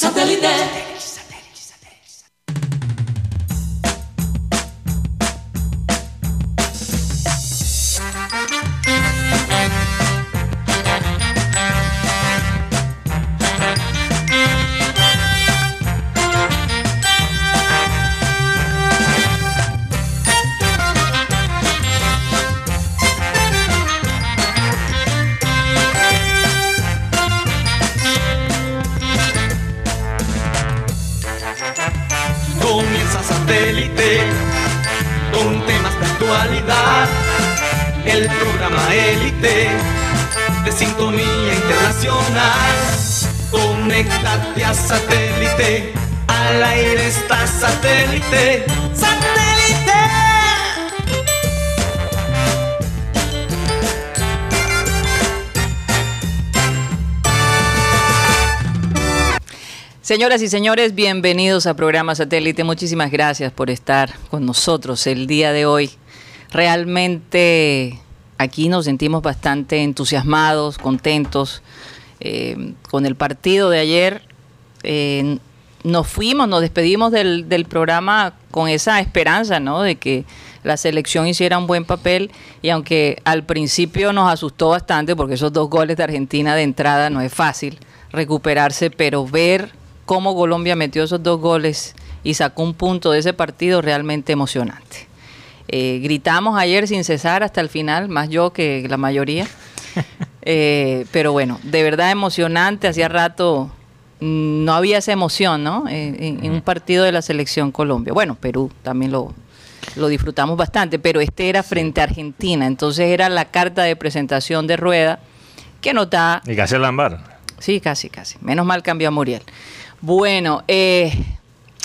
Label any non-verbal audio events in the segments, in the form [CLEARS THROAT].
Satellite. Satélite. ¡Satélite! Señoras y señores, bienvenidos a Programa Satélite. Muchísimas gracias por estar con nosotros el día de hoy. Realmente aquí nos sentimos bastante entusiasmados, contentos eh, con el partido de ayer. Eh, nos fuimos, nos despedimos del, del programa con esa esperanza, ¿no? De que la selección hiciera un buen papel y aunque al principio nos asustó bastante porque esos dos goles de Argentina de entrada no es fácil recuperarse, pero ver cómo Colombia metió esos dos goles y sacó un punto de ese partido realmente emocionante. Eh, gritamos ayer sin cesar hasta el final, más yo que la mayoría. [LAUGHS] Eh, pero bueno, de verdad emocionante, hacía rato no había esa emoción, ¿no? En, en un partido de la selección Colombia. Bueno, Perú también lo, lo disfrutamos bastante, pero este era frente a Argentina, entonces era la carta de presentación de Rueda que nos da Y casi el lambar. Sí, casi, casi. Menos mal cambió a Muriel. Bueno, eh,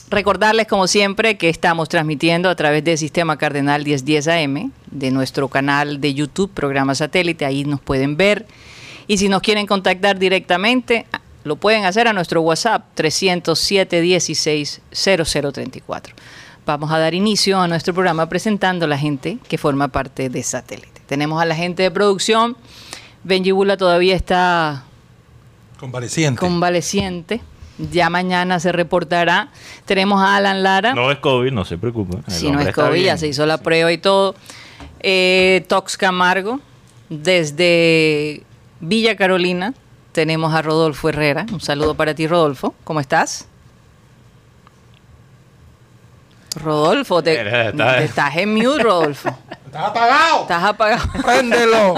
recordarles como siempre que estamos transmitiendo a través del Sistema Cardenal 1010 AM, de nuestro canal de YouTube, programa satélite, ahí nos pueden ver. Y si nos quieren contactar directamente, lo pueden hacer a nuestro WhatsApp 307 16 0034. Vamos a dar inicio a nuestro programa presentando a la gente que forma parte de satélite. Tenemos a la gente de producción. Benji Bula todavía está Convaleciente. convaleciente. Ya mañana se reportará. Tenemos a Alan Lara. No es COVID, no se preocupe. El si no es COVID, ya se hizo la prueba y todo. Eh, Tox Camargo, desde Villa Carolina, tenemos a Rodolfo Herrera. Un saludo para ti, Rodolfo. ¿Cómo estás? Rodolfo, te, estás en mute, Rodolfo. ¡Estás apagado! Estás apagado. ¡Préndelo!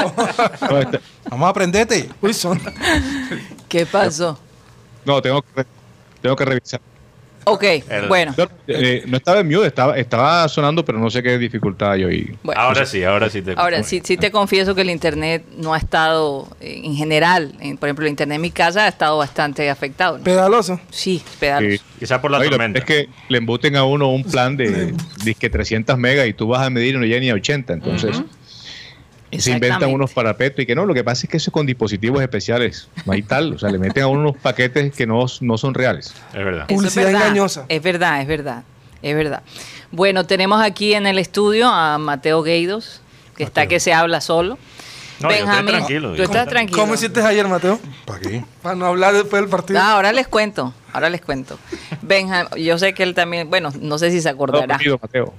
Vamos a aprenderte. Wilson. ¿Qué pasó? No, tengo que, tengo que revisar. Ok, El- bueno. No, eh, no estaba en mute, estaba, estaba sonando, pero no sé qué dificultad hay hoy. bueno. ahora sí, ahora sí te Ahora, sí, sí te confieso que el internet no ha estado, eh, en general, en- por ejemplo, el internet en mi casa ha estado bastante afectado. ¿no? Pedaloso. Sí, pedazos. Sí. Quizás por la Oye, tormenta. Es que le embuten a uno un plan de [LAUGHS] disque 300 megas y tú vas a medir y no llega ni a 80. Entonces, se inventan unos parapetos y que no. Lo que pasa es que eso es con dispositivos especiales. No hay tal. O sea, le meten a uno unos paquetes que no, no son reales. Es verdad. Es verdad, engañosa. Es verdad, es verdad, es verdad. Bueno, tenemos aquí en el estudio a Mateo Gueidos, que está que se habla solo. No, yo estoy tranquilo, tú estás tranquilo. ¿Cómo hiciste ayer, Mateo? ¿Para qué? Para no hablar después del partido. Ah, ahora les cuento, ahora les cuento. Benjamín, yo sé que él también, bueno, no sé si se No, acordará. conmigo, Mateo.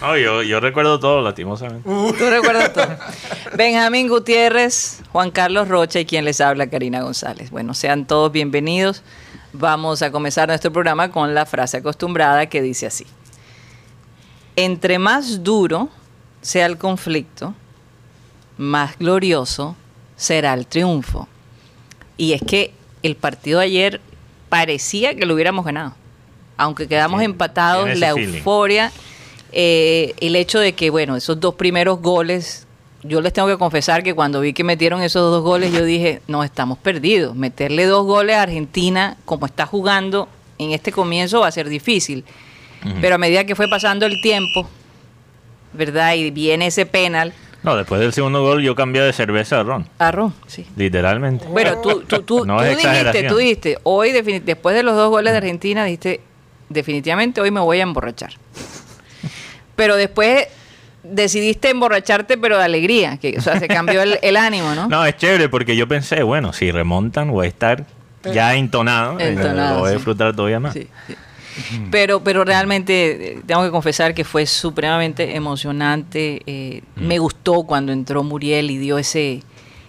No, yo, yo recuerdo todo, lastimosamente. Tú recuerdas todo. Benjamín Gutiérrez, Juan Carlos Rocha y quien les habla, Karina González. Bueno, sean todos bienvenidos. Vamos a comenzar nuestro programa con la frase acostumbrada que dice así. Entre más duro sea el conflicto, más glorioso será el triunfo. Y es que el partido de ayer parecía que lo hubiéramos ganado. Aunque quedamos empatados, la feeling. euforia, eh, el hecho de que, bueno, esos dos primeros goles, yo les tengo que confesar que cuando vi que metieron esos dos goles, yo dije, no, estamos perdidos. Meterle dos goles a Argentina, como está jugando en este comienzo, va a ser difícil. Pero a medida que fue pasando el tiempo, ¿verdad? Y viene ese penal, No, después del segundo gol yo cambié de cerveza a ron. arro, sí. Literalmente. Bueno, tú, tú, tú, No tú dijiste, tú dijiste, hoy después de los dos goles de Argentina, dijiste, definitivamente hoy me voy a emborrachar. Pero después decidiste emborracharte, pero de alegría, que, o sea, se cambió el, el ánimo, ¿no? No, es chévere porque yo pensé, bueno, si remontan voy a estar ya entonado, eh, Entonado, lo voy a sí. disfrutar todavía más. Sí, sí. Pero, pero realmente eh, tengo que confesar que fue supremamente emocionante. eh, Me gustó cuando entró Muriel y dio ese,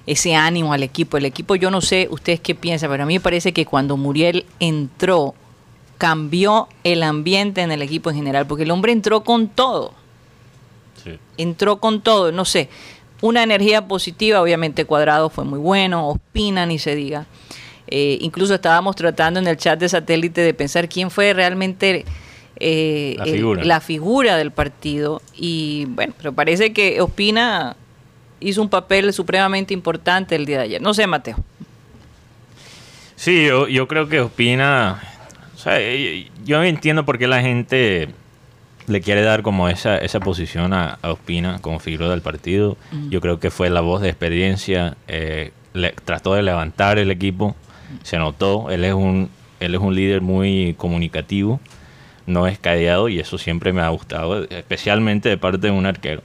ese ánimo al equipo. El equipo, yo no sé ustedes qué piensan, pero a mí me parece que cuando Muriel entró, cambió el ambiente en el equipo en general, porque el hombre entró con todo Sí. entró con todo, no sé, una energía positiva, obviamente Cuadrado fue muy bueno, Ospina ni se diga. Eh, incluso estábamos tratando en el chat de satélite de pensar quién fue realmente eh, La figura. la figura del partido. Y bueno, pero parece que Ospina hizo un papel supremamente importante el día de ayer. No sé, Mateo. Sí, yo, yo creo que Ospina. Sea, eh, yo entiendo por qué la gente le quiere dar como esa, esa posición a, a Ospina como figura del partido. Yo creo que fue la voz de experiencia. eh, le- trató de levantar el equipo. Se notó. Él es un, él es un líder muy comunicativo. No es callado y eso siempre me ha gustado, especialmente de parte de un arquero.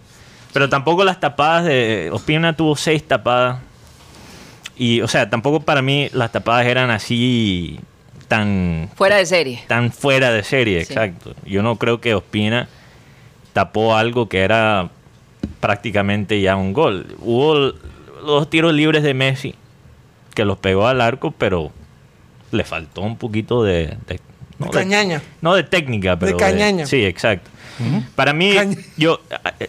Pero tampoco las tapadas de. Ospina tuvo seis tapadas. Y, o sea, tampoco para mí las tapadas eran así tan, Fuera de serie. tan fuera de serie, Sí. exacto. Yo no creo que Ospina tapó algo que era prácticamente ya un gol. Hubo los tiros libres de Messi que los pegó al arco, pero le faltó un poquito de... de- no, de- Cañaña. no de técnica, pero... cañaña. sí, exacto. Para mí, Caña- yo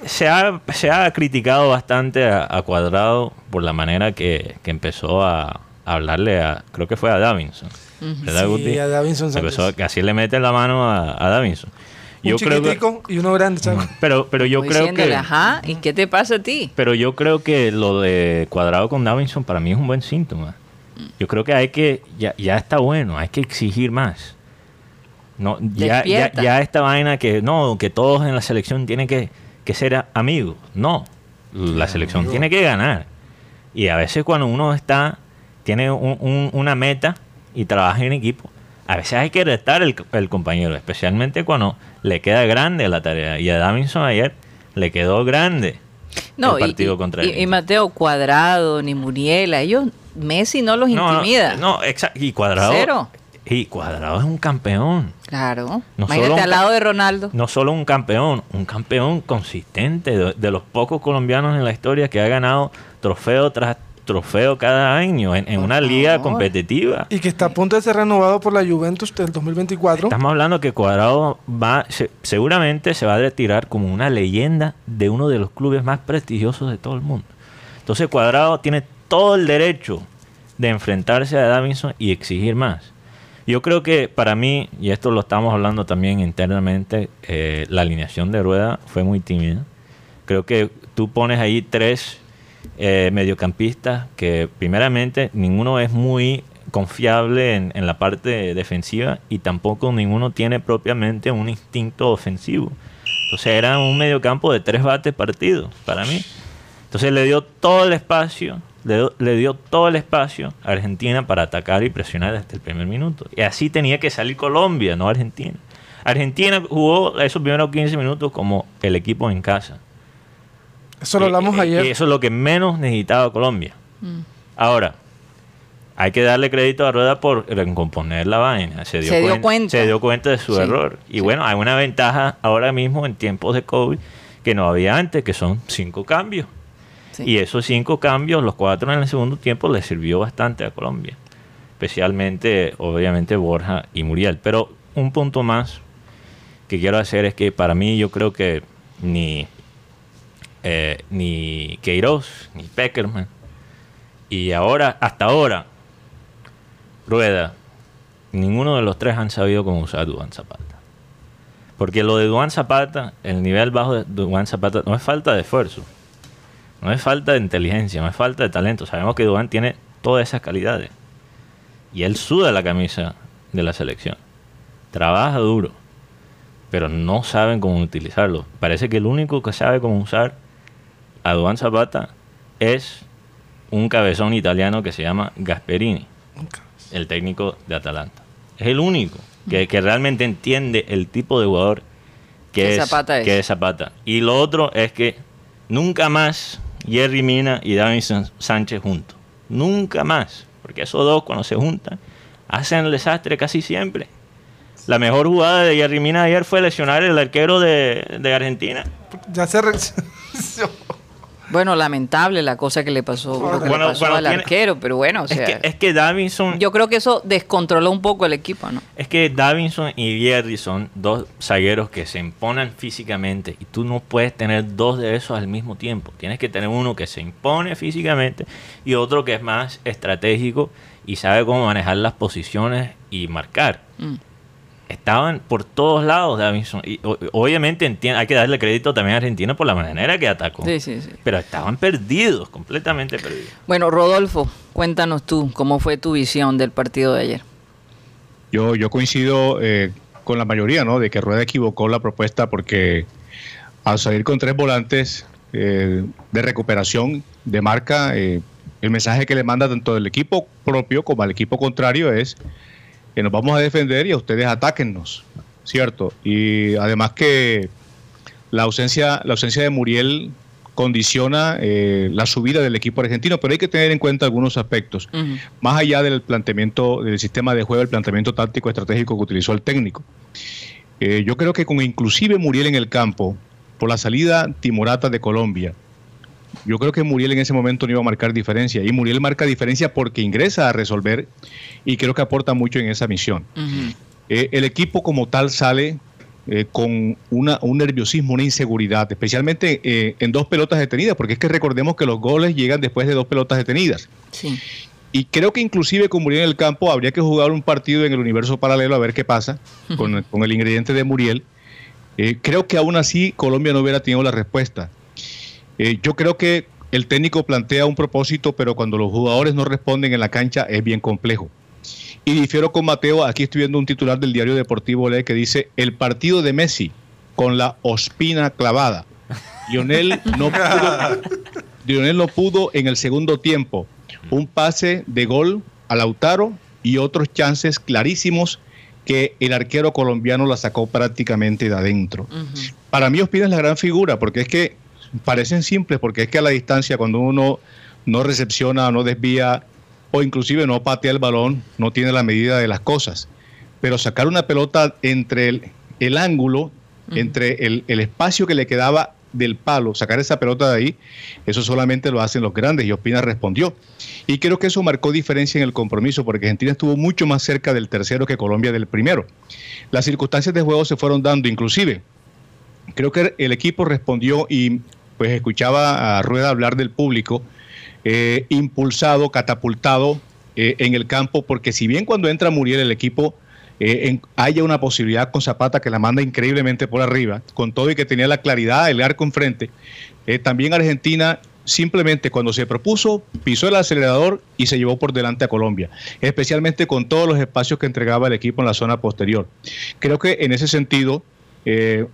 se ha, se ha criticado bastante a, a Cuadrado por la manera que, que empezó a, a hablarle a, creo que fue a Davinson. ¿Verdad, Sí, Guti? a Davinson Sánchez. Empezó que así le mete la mano a, a Davinson. Un Yo creo que, y uno grande, ¿sabes? pero, pero yo Como creo que, Ajá, ¿y qué te pasa a ti? pero yo creo que lo de Cuadrado con Davinson para mí es un buen síntoma. Yo creo que hay que, ya, ya está bueno, hay que exigir más. No, ya, ya, ya esta vaina que no, que todos en la selección tienen que, que ser amigos. No, la selección tiene que ganar. Y a veces cuando uno está, tiene un- un- una meta y trabaja en equipo, a veces hay que retar el, el compañero, especialmente cuando le queda grande la tarea. Y a Davinson ayer le quedó grande No, el partido y, contra y- y. Mateo Cuadrado, ni Muriela, ellos, Messi no los No, intimida. No, no, exacto. Y Cuadrado. Cero. Y Cuadrado es un campeón. Claro. No Imagínate solo un al lado de Ronaldo. No solo un campeón, un campeón consistente, de, de los pocos colombianos en la historia que ha ganado trofeo tras trofeo cada año en, una liga competitiva. Y que está a punto de ser renovado por la Juventus del 2024. Estamos hablando que Cuadrado va, se- seguramente se va a retirar como una leyenda de uno de los clubes más prestigiosos de todo el mundo. Entonces Cuadrado tiene todo el derecho de enfrentarse a Davinson y exigir más. Yo creo que para mí, y esto lo estamos hablando también internamente, eh, la alineación de Rueda fue muy tímida. Creo que tú pones ahí tres eh, mediocampistas que primeramente ninguno es muy confiable en, la parte defensiva y tampoco ninguno tiene propiamente un instinto ofensivo. Entonces era un mediocampo de tres bates partidos para mí. Entonces le dio todo el espacio, le, le dio todo el espacio a Argentina para atacar y presionar desde el primer minuto. Y así tenía que salir Colombia, no Argentina. Argentina jugó esos primeros 15 minutos como el equipo en casa. Eso lo hablamos Y- y- ayer. Y eso es lo que menos necesitaba Colombia. Ahora, hay que darle crédito a Rueda por recomponer la vaina. Se dio, Se dio cuen- cuenta. Se dio cuenta de su Sí, error. Y sí. bueno, hay una ventaja ahora mismo en tiempos de COVID que no había antes, que son cinco cambios. Sí. Y esos cinco cambios, los cuatro en el segundo tiempo, le sirvió bastante a Colombia. Especialmente, obviamente, Borja y Muriel. Pero un punto más que quiero hacer es que para mí yo creo que ni, eh, ni Queiroz, ni Peckerman, y ahora, hasta ahora, Rueda, ninguno de los tres han sabido cómo usar a Duván Zapata. Porque lo de Duván Zapata, el nivel bajo de Duván Zapata, no es falta de esfuerzo. No es falta de inteligencia, no es falta de talento. Sabemos que Duván tiene todas esas calidades. Y él suda la camisa de la selección. Trabaja duro. Pero no saben cómo utilizarlo. Parece que el único que sabe cómo usar a Duván Zapata es un cabezón italiano que se llama Gasperini, el técnico de Atalanta. Es el único que, que realmente entiende el tipo de jugador que, es, Zapata es. que es Zapata. Y lo otro es que nunca más Jerry Mina y Davinson Sánchez juntos. Nunca más. Porque esos dos cuando se juntan hacen el desastre casi siempre. La mejor jugada de Jerry Mina ayer fue lesionar el arquero de, de Argentina. Ya se... [LAUGHS] Bueno, lamentable la cosa que le pasó, lo que Bueno, le pasó bueno, al tiene- arquero, pero bueno, o sea, es, que, es que Davinson, yo creo que eso descontroló un poco el equipo, ¿no? es que Davinson y Jerry son dos zagueros que se imponen físicamente y tú no puedes tener dos de esos al mismo tiempo. Tienes que tener uno que se impone físicamente y otro que es más estratégico y sabe cómo manejar las posiciones y marcar. Mm. Estaban por todos lados Davinson. Y obviamente hay que darle crédito también a Argentina por la manera que atacó. Sí, sí, sí. Pero estaban perdidos, completamente perdidos. Bueno, Rodolfo, cuéntanos tú, ¿cómo fue tu visión del partido de ayer? Yo, yo coincido eh, con la mayoría, ¿no? De que Rueda equivocó la propuesta porque al salir con tres volantes eh, de recuperación de marca, eh, el mensaje que le manda tanto del equipo propio como al equipo contrario es que nos vamos a defender y a ustedes atáquennos, ¿cierto? Y además que la ausencia, la ausencia de Muriel condiciona eh, la subida del equipo argentino, pero hay que tener en cuenta algunos aspectos más allá del planteamiento del sistema de juego, el planteamiento táctico estratégico que utilizó el técnico. Eh, yo creo que con inclusive Muriel en el campo, por la salida timorata de Colombia, yo creo que Muriel en ese momento no iba a marcar diferencia. Y Muriel marca diferencia porque ingresa a resolver y creo que aporta mucho en esa misión. Eh, el equipo como tal sale eh, con una, un nerviosismo, una inseguridad, especialmente eh, en dos pelotas detenidas, porque es que recordemos que los goles llegan después de dos pelotas detenidas. Sí. Y creo que inclusive con Muriel en el campo habría que jugar un partido en el universo paralelo a ver qué pasa con, con el ingrediente de Muriel. Creo que aún así Colombia no hubiera tenido la respuesta. Eh, yo creo que el técnico plantea un propósito, pero cuando los jugadores no responden en la cancha es bien complejo. Y difiero con Mateo, aquí estoy viendo un titular del diario deportivo Le que dice, el partido de Messi con la ospina clavada. Lionel no pudo, [LAUGHS] Lionel no pudo en el segundo tiempo. Un pase de gol a Lautaro y otros chances clarísimos que el arquero colombiano la sacó prácticamente de adentro. Para mí Ospina es la gran figura, porque es que parecen simples, porque es que a la distancia cuando uno no recepciona, no desvía o inclusive no patea el balón, no tiene la medida de las cosas. Pero sacar una pelota entre el, el ángulo, entre el, el espacio que le quedaba del palo, sacar esa pelota de ahí, eso solamente lo hacen los grandes y Ospina respondió. Y creo que eso marcó diferencia en el compromiso, porque Argentina estuvo mucho más cerca del tercero que Colombia del primero. Las circunstancias de juego se fueron dando, inclusive creo que el equipo respondió y pues escuchaba a Rueda hablar del público, eh, impulsado, catapultado eh, en el campo, porque si bien cuando entra Muriel el equipo eh, haya una posibilidad con Zapata que la manda increíblemente por arriba, con todo y que tenía la claridad, el arco enfrente, también Argentina simplemente cuando se propuso pisó el acelerador y se llevó por delante a Colombia, especialmente con todos los espacios que entregaba el equipo en la zona posterior. Creo que en ese sentido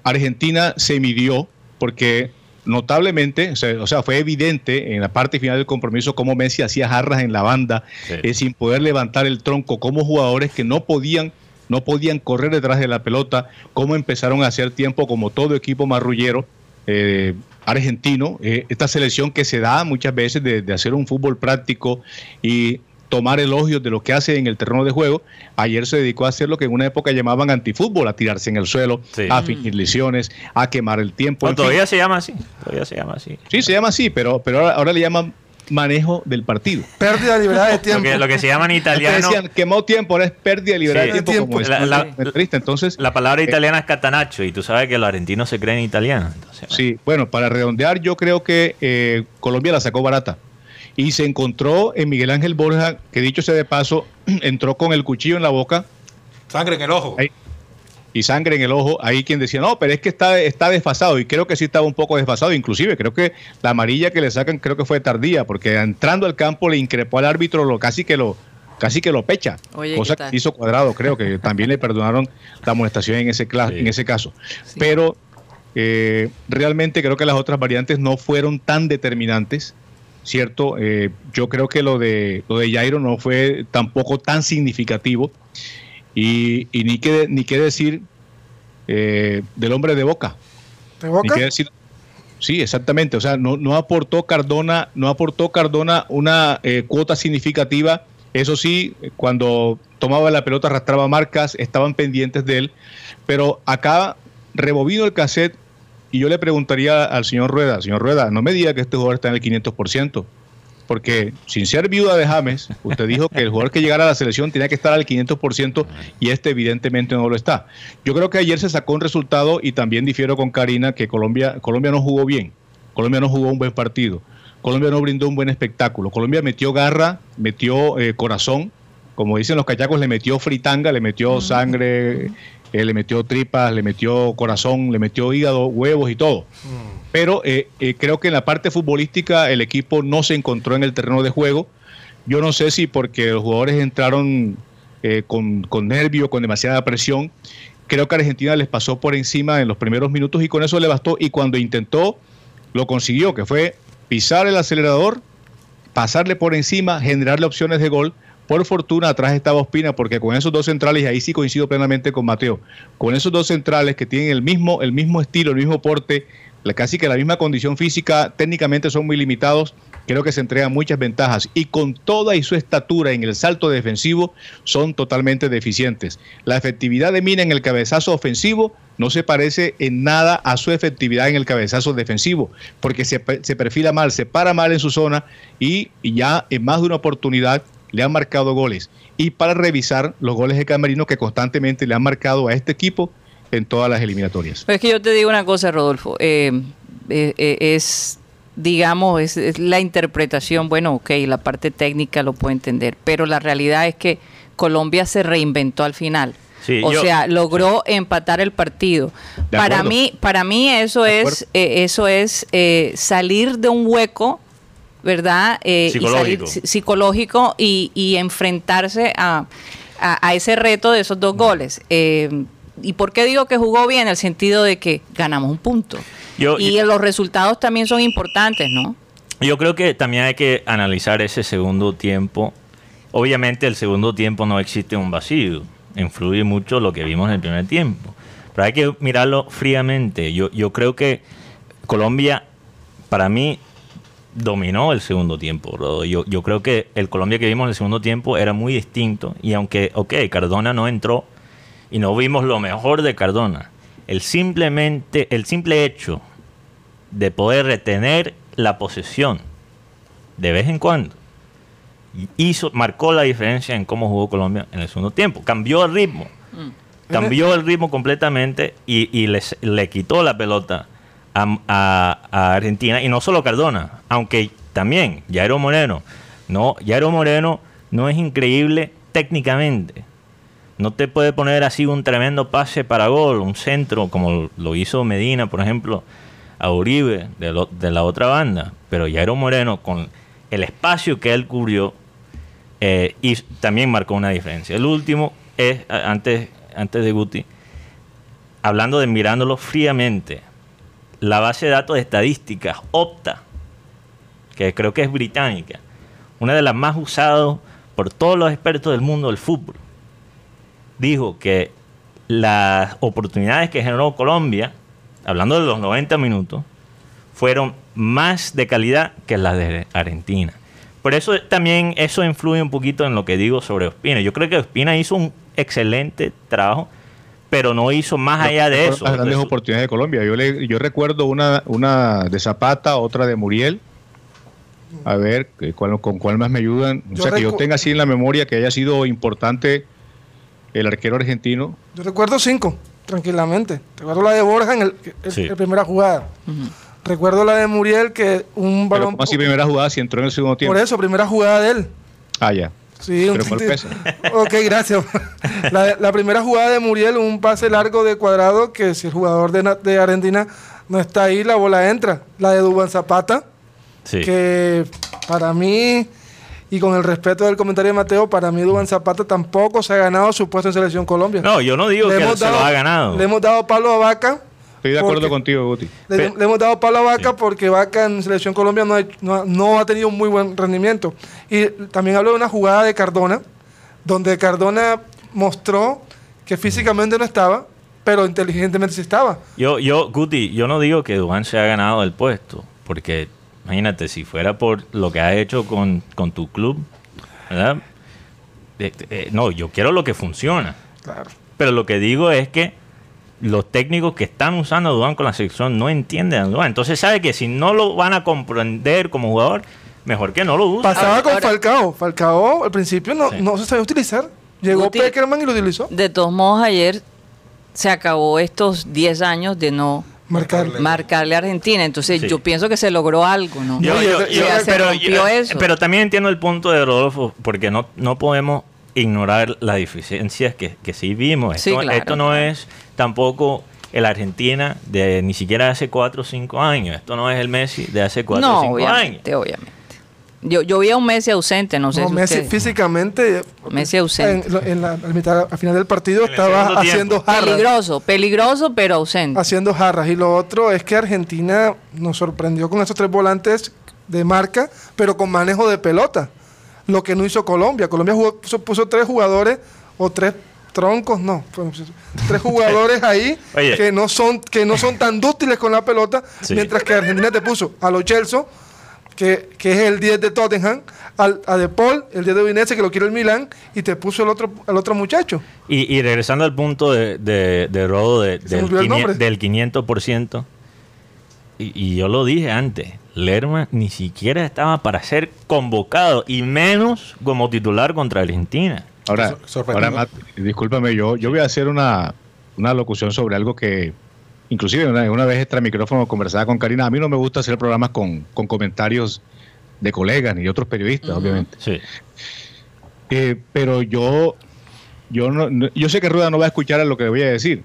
Argentina se midió porque notablemente, o sea, o sea, fue evidente en la parte final del compromiso cómo Messi hacía jarras en la banda Sí. eh, sin poder levantar el tronco, como jugadores que no podían no podían correr detrás de la pelota, cómo empezaron a hacer tiempo como todo equipo marrullero eh, argentino, eh, esta selección que se da muchas veces de, de hacer un fútbol práctico y tomar elogios de lo que hace en el terreno de juego. Ayer se dedicó a hacer lo que en una época llamaban antifútbol, a tirarse en el suelo, Sí. a fingir lesiones, a quemar el tiempo. No, en fin. todavía se llama así. Todavía se llama así. Sí, se llama así, pero, pero ahora, ahora le llaman manejo del partido. Pérdida de libertad de Lo tiempo. que, lo que se llama en Antes italiano. decían quemó tiempo, ahora es pérdida de libertad Sí. de tiempo, Tiempo. como La- decía la- el comentarista. Entonces, La palabra Eh, italiana es catanacho y tú sabes que los argentinos se creen italianos. Entonces, Sí, bueno, para redondear, yo creo que eh, Colombia la sacó barata. Y se encontró en Miguel Ángel Borja, que dicho sea de paso, [CLEARS THROAT] entró con el cuchillo en la boca Sangre en el ojo. Ahí. y sangre en el ojo. Ahí quien decía, no, pero es que está, está desfasado. Y creo que sí estaba un poco desfasado. Inclusive, creo que la amarilla que le sacan creo que fue tardía, porque entrando al campo le increpó al árbitro, lo casi que lo casi que lo pecha. Oye, cosa que hizo cuadrado, creo que también le perdonaron la amonestación en ese, Sí. en ese caso. Pero eh, realmente creo que las otras variantes no fueron tan determinantes, ¿cierto? Eh, yo creo que lo de, lo de Jairo no fue tampoco tan significativo. Y, y ni, qué, ni qué decir eh, del hombre de boca. ¿De Ni boca? qué decir. Sí, exactamente. O sea, no, no aportó Cardona, no aportó Cardona una eh, cuota significativa Eso sí, cuando tomaba la pelota arrastraba marcas, estaban pendientes de él, pero acá rebobino el cassette y yo le preguntaría al señor Rueda, señor Rueda, no me diga que este jugador está en el 500%, porque sin ser viuda de James, usted dijo que el jugador que llegara a la selección tenía que estar al 500% y este evidentemente no lo está. Yo creo que ayer se sacó un resultado y también difiero con Karina que Colombia, Colombia no jugó bien, Colombia no jugó un buen partido, Colombia no brindó un buen espectáculo, Colombia metió garra, metió eh, corazón, como dicen los cachacos, le metió fritanga, le metió sangre, eh, le metió tripas, le metió corazón, le metió hígado, huevos y todo. Pero eh, eh, creo que en la parte futbolística el equipo no se encontró en el terreno de juego. Yo no sé si porque los jugadores entraron con, con nervio, con demasiada presión. Creo que Argentina les pasó por encima en los primeros minutos y con eso le bastó. Y cuando intentó, lo consiguió, que fue pisar el acelerador, pasarle por encima, generarle opciones de gol por fortuna atrás estaba Ospina, porque con esos dos centrales, y ahí sí coincido plenamente con Mateo, con esos dos centrales que tienen el mismo, el mismo estilo, el mismo porte, casi que la misma condición física, técnicamente son muy limitados, creo que se entregan muchas ventajas y con toda y su estatura en el salto defensivo son totalmente deficientes. La efectividad de Mina en el cabezazo ofensivo no se parece en nada a su efectividad en el cabezazo defensivo, porque se, se perfila mal, se para mal en su zona y, y ya en más de una oportunidad le han marcado goles y para revisar los goles de Camerino que constantemente le han marcado a este equipo en todas las eliminatorias. es que yo te digo una cosa, Rodolfo, eh, eh, eh, es digamos, es, la interpretación, bueno, ok, la parte técnica lo puedo entender, pero la realidad es que Colombia se reinventó al final. o sea, logró empatar el partido. Para mí, para mí eso es, eso es salir de un hueco ¿verdad? Eh, psicológico. Y psicológico y, enfrentarse a, ese reto de esos dos goles. Eh, ¿Y por qué digo que jugó bien? En el sentido de que ganamos un punto. y los resultados también son importantes, ¿no? Yo creo que también hay que analizar ese segundo tiempo. Obviamente el segundo tiempo no existe un vacío. Influye mucho lo que vimos en el primer tiempo. Pero hay que mirarlo fríamente. Yo, yo creo que Colombia, para mí, dominó el segundo tiempo. Yo, yo creo que el Colombia que vimos en el segundo tiempo era muy distinto. Y aunque, ok, Cardona no entró y no vimos lo mejor de Cardona, el, simplemente, el simple hecho de poder retener la posesión de vez en cuando hizo, marcó la diferencia en cómo jugó Colombia en el segundo tiempo. Cambió el ritmo. Mm. Cambió el ritmo completamente y, y le quitó la pelota a, Argentina y no solo Cardona, aunque también Jairo Moreno. No, Jairo Moreno no es increíble técnicamente. No te puede poner así un tremendo pase para gol, un centro, como lo hizo Medina, por ejemplo, a Uribe de, la otra banda. Pero Jairo Moreno, con el espacio que él cubrió, eh, y también marcó una diferencia. El último es, antes, antes de Guti, hablando de mirándolo fríamente, la base de datos de estadísticas, Opta, que creo que es británica, una de las más usadas por todos los expertos del mundo del fútbol, dijo que las oportunidades que generó Colombia, hablando de los 90 minutos, fueron más de calidad que las de Argentina. Por eso también eso influye un poquito en lo que digo sobre Ospina. Yo creo que Ospina hizo un excelente trabajo pero no hizo más allá de eso. Las grandes oportunidades de Colombia. Yo, le, yo recuerdo una, una de Zapata, otra de Muriel. A ver, ¿con cuál más me ayudan? O sea, que yo tenga así en la memoria que haya sido importante el arquero argentino. Yo recuerdo cinco, tranquilamente. Recuerdo la de Borja en la primera jugada. Recuerdo la de Muriel que un balón... ¿Cómo así primera jugada si entró en el segundo tiempo? Por eso, primera jugada de él. Ah, ya. Sí, un Ok, gracias. [LAUGHS] La, primera jugada de Muriel, un pase largo de cuadrado, que si el jugador de, Argentina no está ahí, la bola entra. La de Dubán Zapata, que para mí, y con el respeto del comentario de Mateo, para mí Dubán Zapata tampoco se ha ganado su puesto en Selección Colombia. No, yo no digo que se lo ha ganado. Le hemos dado palo a Vaca Estoy de acuerdo contigo, Guti. Le, hemos dado palo a Vaca porque Vaca en Selección Colombia no ha, tenido un muy buen rendimiento. Y también hablo de una jugada de Cardona, donde Cardona mostró que físicamente no estaba, pero inteligentemente sí estaba. Yo, yo, Guti, yo no digo que Dubán se ha ganado el puesto, porque imagínate, si fuera por lo que ha hecho con, con tu club, ¿verdad? eh, eh, no, yo quiero lo que funciona. Claro. Pero lo que digo es que los técnicos que están usando a Dubán con la selección no entienden a Dubán. Entonces sabe que si no lo van a comprender como jugador, mejor que no lo usen. Pasaba Ahora- con ahora- Falcao. Falcao al principio no, Sí. no se sabía utilizar. Llegó Guti- Peckerman y lo utilizó. De todos modos, ayer se acabó estos 10 años de no Marcarle. marcarle a Argentina. Entonces Sí. yo pienso que se logró algo, ¿no? Yo- No, yo- yo- yo- ya se pero, eso. pero también entiendo el punto de Rodolfo, porque no, no podemos ignorar las deficiencias que, que sí vimos. Sí, Esto, claro, esto no es tampoco el Argentina de ni siquiera hace 4 o 5 años. Esto no es el Messi de hace 4 no, o 5 años. obviamente, obviamente. Yo, yo vi a un Messi ausente, no sé No, si Messi físicamente. Messi ausente. En, lo- en la, al mitad, al final del partido En estaba haciendo jarras. Peligroso, peligroso, pero ausente. Haciendo jarras. Y lo otro es que Argentina nos sorprendió con esos tres volantes de marca, pero con manejo de pelota. Lo que no hizo Colombia. Colombia jugó- puso, tres jugadores o tres troncos, no. tres [LAUGHS] jugadores ahí que no son que no son tan dúctiles con la pelota, Sí. mientras que Argentina te puso a los Chelsea que, que es el 10 de Tottenham, al, a De Paul, el 10 de Udinese, que lo quiere el Milan, y te puso el otro, al otro muchacho. Y, y regresando al punto de, de, de Rodo de- del, olvidó el 500, nombre. del 500%, y, y yo lo dije antes, Lerma ni siquiera estaba para ser convocado, y menos como titular contra Argentina. Ahora, ahora Matt, discúlpame, yo, yo voy a hacer una, una locución sobre algo que, inclusive una, una vez extra micrófono conversaba con Karina. A mí no me gusta hacer programas con, con comentarios de colegas ni de otros periodistas, obviamente. Sí. Eh, pero yo, yo, no, yo sé que Rueda no va a escuchar a lo que voy a decir.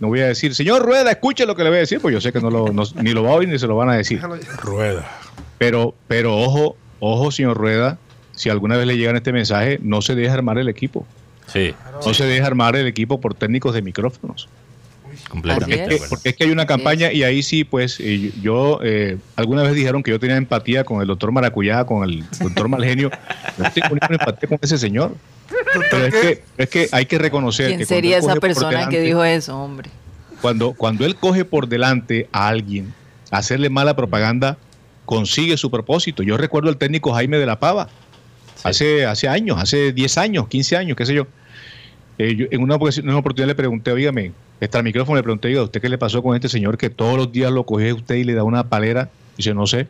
No voy a decir, señor Rueda, escuche lo que le voy a decir, pues yo sé que no lo, no- ni lo va a oír ni se lo van a decir. Rueda. Pero, pero ojo, ojo, señor Rueda, si alguna vez le llegan este mensaje, no se deje armar el equipo. Sí, No se deja armar el equipo por técnicos de micrófonos. Completamente. Es. Porque es que hay una campaña y ahí sí, pues eh, yo, eh, alguna vez dijeron que yo tenía empatía con el doctor Maracuyá, con el doctor Malgenio. Yo no tengo ninguna empatía con ese señor. Pero es que, es que hay que reconocer ¿Quién que sería esa persona que dijo eso, hombre? Cuando, cuando él coge por delante a alguien, hacerle mala propaganda, consigue su propósito. Yo recuerdo al técnico Jaime de la Pava, hace, hace años, hace 10 años, 15 años, qué sé yo. Eh, yo en una, ocasión- en una oportunidad le pregunté, oígame, está el micrófono, le pregunté, oiga, ¿usted qué le pasó con este señor que todos los días lo coge usted y le da una palera? Dice, no sé,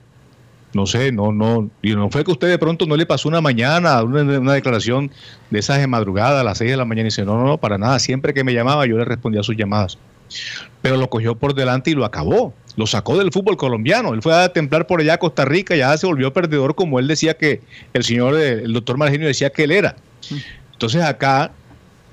no sé, no, no. Y no fue que usted de pronto no le pasó una mañana, una, una declaración de esas de madrugada a las 6 de la mañana. Y dice, no, no, no, para nada. Siempre que me llamaba yo le respondía a sus llamadas. Pero lo cogió por delante y lo acabó. Lo sacó del fútbol colombiano. Él fue a templar por allá a Costa Rica, ya se volvió perdedor como él decía que el señor, el doctor Margenio decía que él era. Entonces acá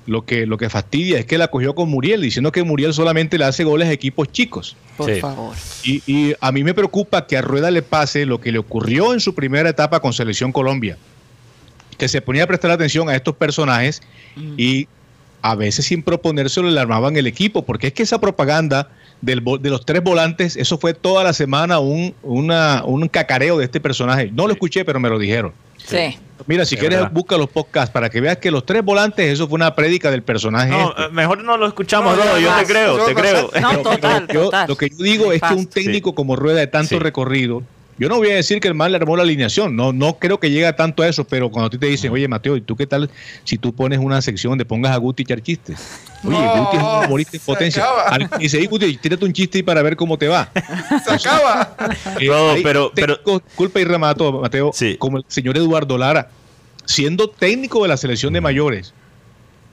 lo que, lo que fastidia es que la cogió con Muriel, diciendo que Muriel solamente le hace goles a equipos chicos. Por Sí. favor. Y, y a mí me preocupa que a Rueda le pase lo que le ocurrió en su primera etapa con Selección Colombia, que se ponía a prestar atención a estos personajes y a veces sin proponérselo le armaban el equipo, porque es que esa propaganda del, de los tres volantes, eso fue toda la semana un, una- un cacareo de este personaje. No lo escuché, pero me lo dijeron. Sí. Mira, si Es quieres, verdad. busca los podcasts para que veas que los tres volantes, eso fue una prédica del personaje. No, este. mejor no lo escuchamos, No, yo te creo, te creo. No, total, yo- total. Lo que yo digo es que un técnico como Rueda de tanto Sí. recorrido, yo no voy a decir que el mal le armó la alineación, no, no creo que llegue tanto a eso, pero cuando a ti te dicen, oye Mateo, ¿y tú qué tal si tú pones una sección donde pongas a Guti echar chistes? Oye, No, Guti es un humorista en se potencia. Al- Y dice, "Ey, Guti, tírate un chiste para ver cómo te va. [LAUGHS] Se acaba. Eh, No, pero- pero- culpa y remato, Mateo, Sí. como el señor Eduardo Lara, siendo técnico de la selección de mayores,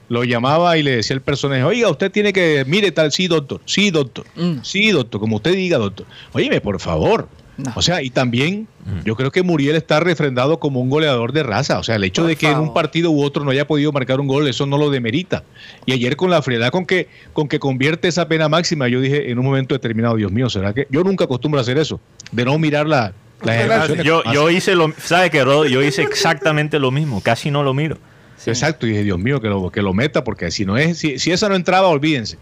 lo llamaba y le decía al personaje, oiga, usted tiene que, mire tal, sí, doctor, sí, doctor, Mm. sí, doctor, como usted diga, doctor. Óyeme, por favor. No. O sea, y también yo creo que Muriel está refrendado como un goleador de raza. O sea, el hecho Por de que en un partido u otro no haya podido marcar un gol, eso no lo demerita. Y ayer con la frialdad con que, con que convierte esa pena máxima, yo dije en un momento determinado, Dios mío, ¿será que yo nunca acostumbro a hacer eso? De no mirar la, ejecuciones. Yo, yo hice lo, ¿sabe qué, Rodo? Yo hice exactamente lo mismo, casi no lo miro. Exacto, y dije, Dios mío, que lo, que lo meta, porque si no es, si, si esa no entraba, olvídense.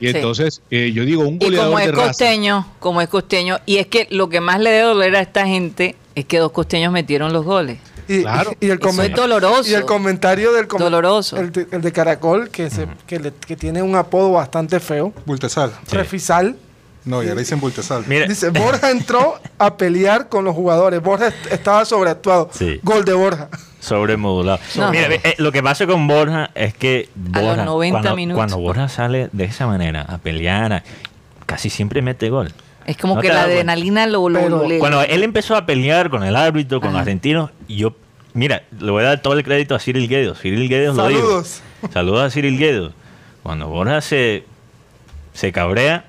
Y Sí. entonces, eh, yo digo, un Y goleador como es de raza. costeño, como es costeño, y es que lo que más le debe doler a esta gente es que dos costeños metieron los goles. Y, Claro. y- y el Eso es comen- doloroso. Y el comentario del com- Doloroso. El de, el de Caracol, que, se, que, le- que tiene un apodo bastante feo. Bultesal. Refisal. No, ya le dicen Bultesal. Mire, Dice, Borja entró a pelear con los jugadores. Borja est- estaba sobreactuado. Sí. Gol de Borja. Sobremodulado. No. Mira, eh, lo que pasa con Borja es que A los Borja, 90 cuando, minutos. cuando Borja sale de esa manera a pelear, a- casi siempre mete gol. Es como ¿No que la adrenalina lo... lo- Pero- Cuando él empezó a pelear con el árbitro, con los Ajá. argentinos, yo, mira, le voy a dar todo el crédito a Cyril Guedo. Cyril Guedo lo dijo. Saludos. Saludos a Cyril Guedo. Cuando Borja se, se cabrea,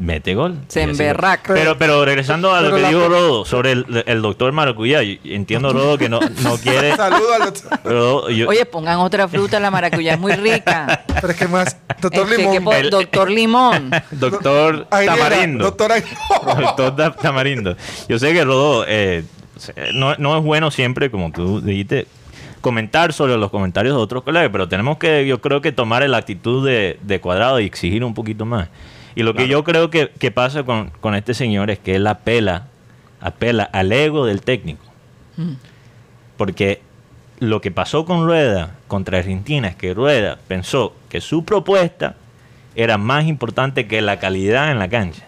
mete gol. Se emberraca. Pero, pero regresando a lo Pero que dijo Rodo sobre el, el doctor Maracuyá, yo entiendo Rodo que no, no quiere... [LAUGHS] Saludos al doctor. Rodo, yo- Oye, pongan otra fruta, la maracuyá es muy rica. Pero es que más, doctor Este, Limón. que po- El- doctor Limón. [LAUGHS] doctor [LAUGHS] Aguilera, Tamarindo. Doctor Tamarindo. Yo sé que Rodo eh, no, no es bueno siempre, como tú dijiste, comentar sobre los comentarios de otros colegas, pero tenemos que, yo creo que tomar la actitud de, de cuadrado y exigir un poquito más. Y lo que yo creo que, que pasa con, con este señor es que él apela, apela al ego del técnico. Porque lo que pasó con Rueda contra Argentina es que Rueda pensó que su propuesta era más importante que la calidad en la cancha.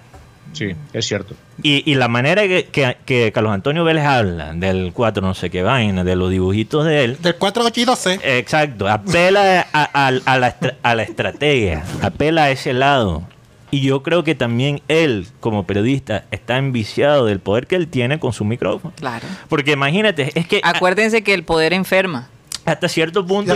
Sí, es cierto. Y, y la manera que, que, que Carlos Antonio Vélez habla del 4 no sé qué vaina, de los dibujitos de él, Del 4 8 y 12. exacto, apela a, a- a la, estra- a la estrategia, apela a ese lado. Y yo creo que también él, como periodista, está enviciado del poder que él tiene con su micrófono. Claro. Porque imagínate, es que a- Acuérdense que el poder enferma. Hasta cierto punto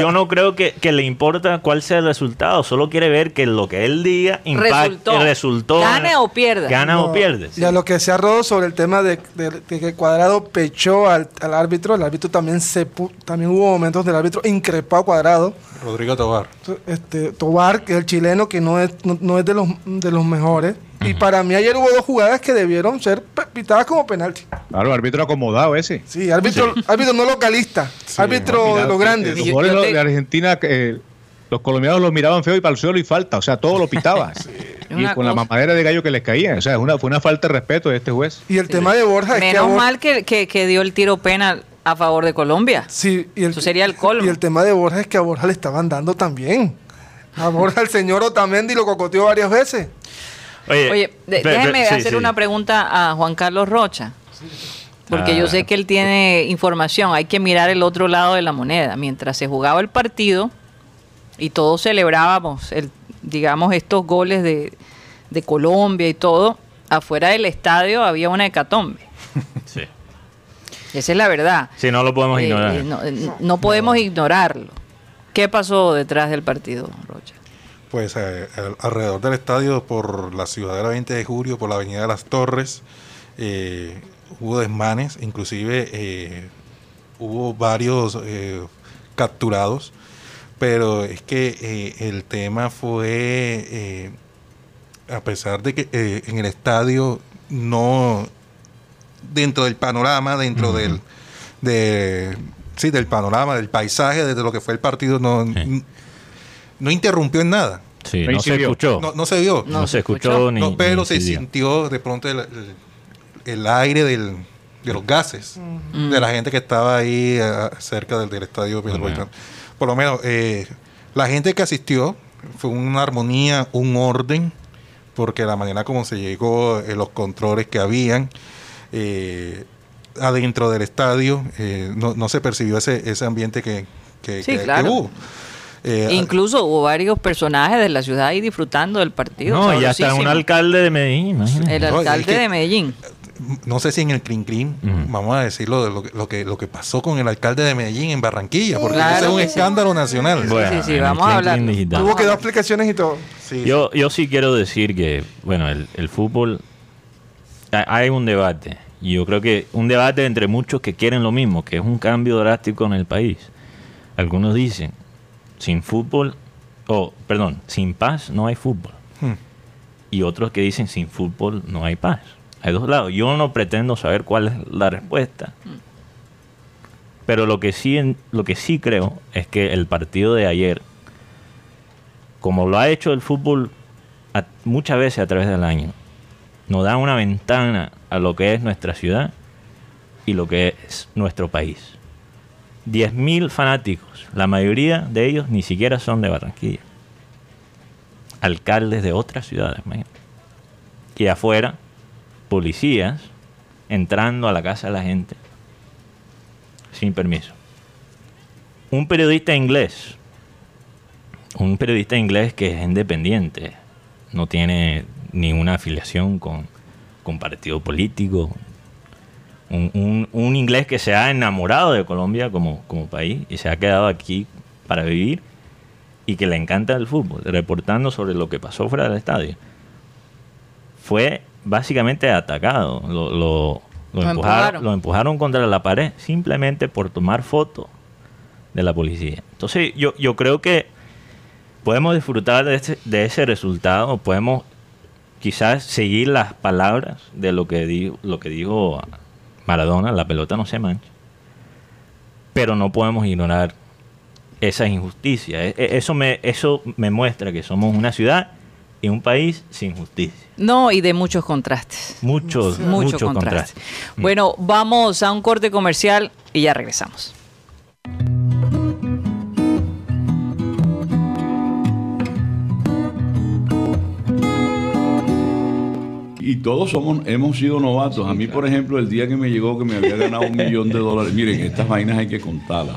yo no creo que, que le importa cuál sea el resultado, solo quiere ver que lo que él diga impacte, Resultó. resultó. Gane o pierda. Gana No, o pierde. Y a lo que se ha rodado sobre el tema de, de- de que Cuadrado pechó al, al árbitro, el árbitro también se pu- también hubo momentos del árbitro increpó a Cuadrado. Rodrigo Tobar. Este, Tobar, que es el chileno, que no es, no, no es de, los, de los mejores. Y para mí ayer hubo dos jugadas que debieron ser pitadas como penalti. Claro, árbitro acomodado ese. Sí, árbitro, árbitro no localista, árbitro de los grandes. Los yo de- te- de Argentina, eh, los colombianos los miraban feo y para el suelo y falta. O sea, todo lo pitaba. [LAUGHS] Y Una con la mamadera de gallo que les caía. O sea, es una, fue una falta de respeto de este juez. Y el tema de Borja es que Menos Borja- mal que, que, que dio el tiro penal a favor de Colombia. Sí, y el, Eso sería el colmo. Y el tema de Borja es que a Borja le estaban dando también. A Borja el señor Otamendi lo cocoteó varias veces. Oye, de- pe- déjeme sí, hacer sí. una pregunta a Juan Carlos Rocha. Porque yo Ah. sé que él tiene información. Hay que mirar el otro lado de la moneda. Mientras se jugaba el partido y todos celebrábamos, el, digamos, estos goles de, de Colombia y todo, afuera del estadio había una hecatombe. [LAUGHS] Sí. Esa es la verdad. Sí, no lo podemos Eh, ignorar. eh, no, eh, no podemos ignorarlo. ¿Qué pasó detrás del partido, Rocha? Pues eh, al- alrededor del estadio, por la ciudadela 20 de julio, por la avenida de las Torres, eh, hubo desmanes, inclusive eh, hubo varios capturados, pero es que el tema fue, a pesar de que en el estadio no, dentro del panorama, dentro del, de, sí, del panorama, del paisaje, de lo que fue el partido, no, Sí. No interrumpió en nada. Sí, No no se escuchó. No, no se vio. No, No se escuchó, ni. Pero ni se sintió de pronto el, el- el aire del, de los gases de la gente que estaba ahí eh, cerca del, del estadio Metropolitano. Por lo menos, eh, la gente que asistió fue una armonía, un orden, porque la manera como se llegó, eh, los controles que habían eh, adentro del estadio, eh, no, no se percibió ese, ese ambiente que, que, Sí, que- que claro. hubo. Eh, Incluso hubo varios personajes de la ciudad ahí disfrutando del partido. No, y hasta un alcalde de Medellín, imagínate. El No, y es alcalde que- de Medellín. no sé si en el Clean Clean, Ujú. vamos a decirlo de lo que, lo que lo que pasó con el alcalde de Medellín en Barranquilla, porque Claro ese es un sí. escándalo nacional. Bueno, sí, sí, el vamos a hablar. Tuvo que dar explicaciones y todo. Sí, Yo, yo sí quiero decir que, bueno, el, el fútbol, ha- hay un debate. Y yo creo que un debate entre muchos que quieren lo mismo, que es un cambio drástico en el país. Algunos dicen, sin fútbol, o perdón, sin paz no hay fútbol. Hmm. Y otros que dicen, sin fútbol no hay paz. Hay dos lados. Yo no pretendo saber cuál es la respuesta. Pero lo que sí, en- lo que sí creo es que el partido de ayer como lo ha hecho el fútbol a- muchas veces a través del año, nos da una ventana a lo que es nuestra ciudad y lo que es nuestro país. 10.000 fanáticos, la mayoría de ellos ni siquiera son de Barranquilla. Alcaldes de otras ciudades, imagínate. Y afuera, policías entrando a la casa de la gente sin permiso. Un periodista inglés, un periodista inglés que es independiente, no tiene ninguna afiliación con, con partido político, un, un- un inglés que se ha enamorado de Colombia como, como país y se ha quedado aquí para vivir y que le encanta el fútbol, reportando sobre lo que pasó fuera del estadio, fue básicamente atacado. Lo, lo- lo Lo empujaron, empujaron. lo empujaron contra la pared simplemente por tomar fotos de la policía. Entonces yo, yo creo que podemos disfrutar de ese, de ese resultado, podemos quizás seguir las palabras de lo que dijo, lo que dijo Maradona, la pelota no se mancha, pero no podemos ignorar esa injusticia. E- e- Eso me, eso me muestra que somos una ciudad y un país sin justicia. No, y de muchos contrastes. Muchos, Mucho muchos contraste. contrastes. Bueno, vamos a un corte comercial y ya regresamos. Y todos somos, hemos sido novatos. A mí, por ejemplo, el día que me llegó que me había ganado un millón de dólares, miren, estas vainas hay que contarlas.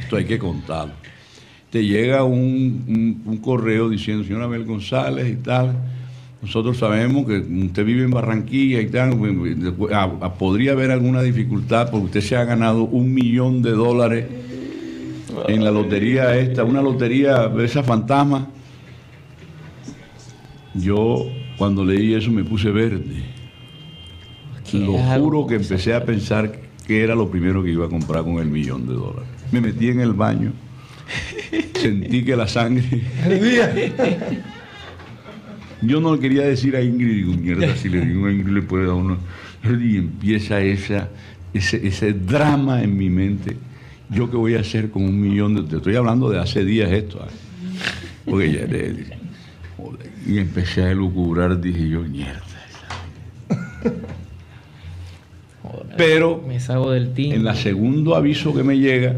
Esto hay que contarlo. Te llega un, un- un correo diciendo, señor Abel González y tal, nosotros sabemos que usted vive en Barranquilla y tal, a- a- podría haber alguna dificultad porque usted se ha ganado un millón de dólares en la lotería esta, una lotería de esa fantasma. Yo cuando leí eso me puse verde. Lo juro que empecé a pensar que era lo primero que iba a comprar con el millón de dólares. Me metí en el baño, [LAUGHS] sentí que la sangre... Yo no le quería decir a Ingrid, digo, mierda, si le digo a Ingrid le puede dar uno... Y empieza esa, ese, ese drama en mi mente. ¿Yo qué voy a hacer con un millón de... Te estoy hablando de hace días esto. ¿eh? Porque ya... y empecé a lucubrar, dije yo, mierda. Pero Me salgo del team. en el segundo aviso que me llega,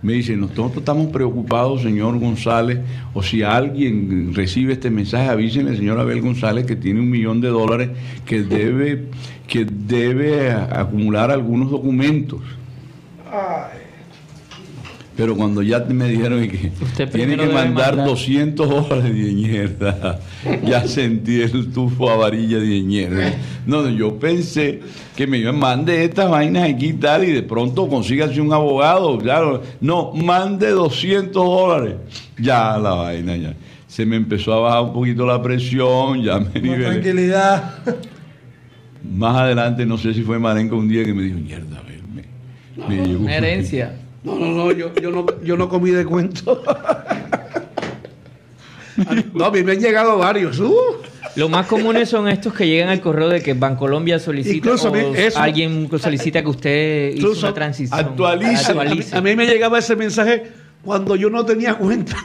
me dicen, nosotros estamos preocupados, señor González, o si alguien recibe este mensaje, avísenle al señor Abel González que tiene un millón de dólares que debe, que debe acumular algunos documentos. Pero cuando ya me dijeron que Usted tiene que mandar, mandar. 200 dólares de mierda, [LAUGHS] ya sentí el tufo a varilla de mierda. No, no, yo pensé que me mande estas vainas aquí y tal, y de pronto consígase un abogado. Claro, no, mande 200 dólares. Ya la vaina, ya. Se me empezó a bajar un poquito la presión, ya me Con nivelé. tranquilidad. Más adelante, no sé si fue Marenco un día que me dijo, mierda, a ver, me, me llegó. Una herencia. No, no, no, yo, yo no, yo no comí de cuento. [LAUGHS] no, a mí me han llegado varios. Uh, Lo más comunes son estos que llegan al correo de que Bancolombia solicita Incluso a mí o eso- alguien solicita que usted hizo una transición. actualice. a, mí, a mí me llegaba ese mensaje cuando yo no tenía cuenta.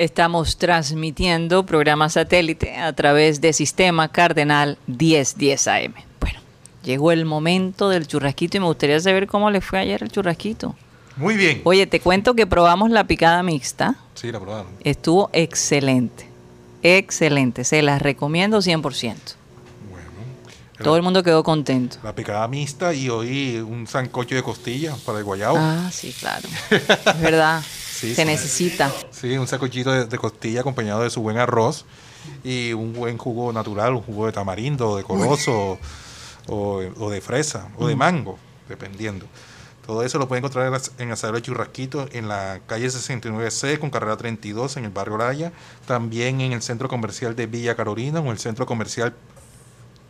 Estamos transmitiendo programa satélite a través de Sistema Cardenal 1010 AM. Bueno, llegó el momento del churrasquito y me gustaría saber cómo le fue ayer el churrasquito. Muy bien. Oye, te cuento que probamos la picada mixta. Sí, la probaron. Estuvo excelente. Excelente. Se las recomiendo 100%. Bueno. Todo el mundo quedó contento. La picada mixta y hoy un sancocho de costilla para el guayao. Ah, sí, claro. Es verdad. [LAUGHS] Sí, Se sí. necesita. Sí, un sancochito de, de costilla acompañado de su buen arroz y un buen jugo natural, un jugo de tamarindo, de coloso o, o de fresa o de mango, dependiendo. Todo eso lo pueden encontrar en Asadero de Churrasquito en la calle 69C con carrera 32 en el barrio Laya. También en el centro comercial de Villa Carolina o en el centro comercial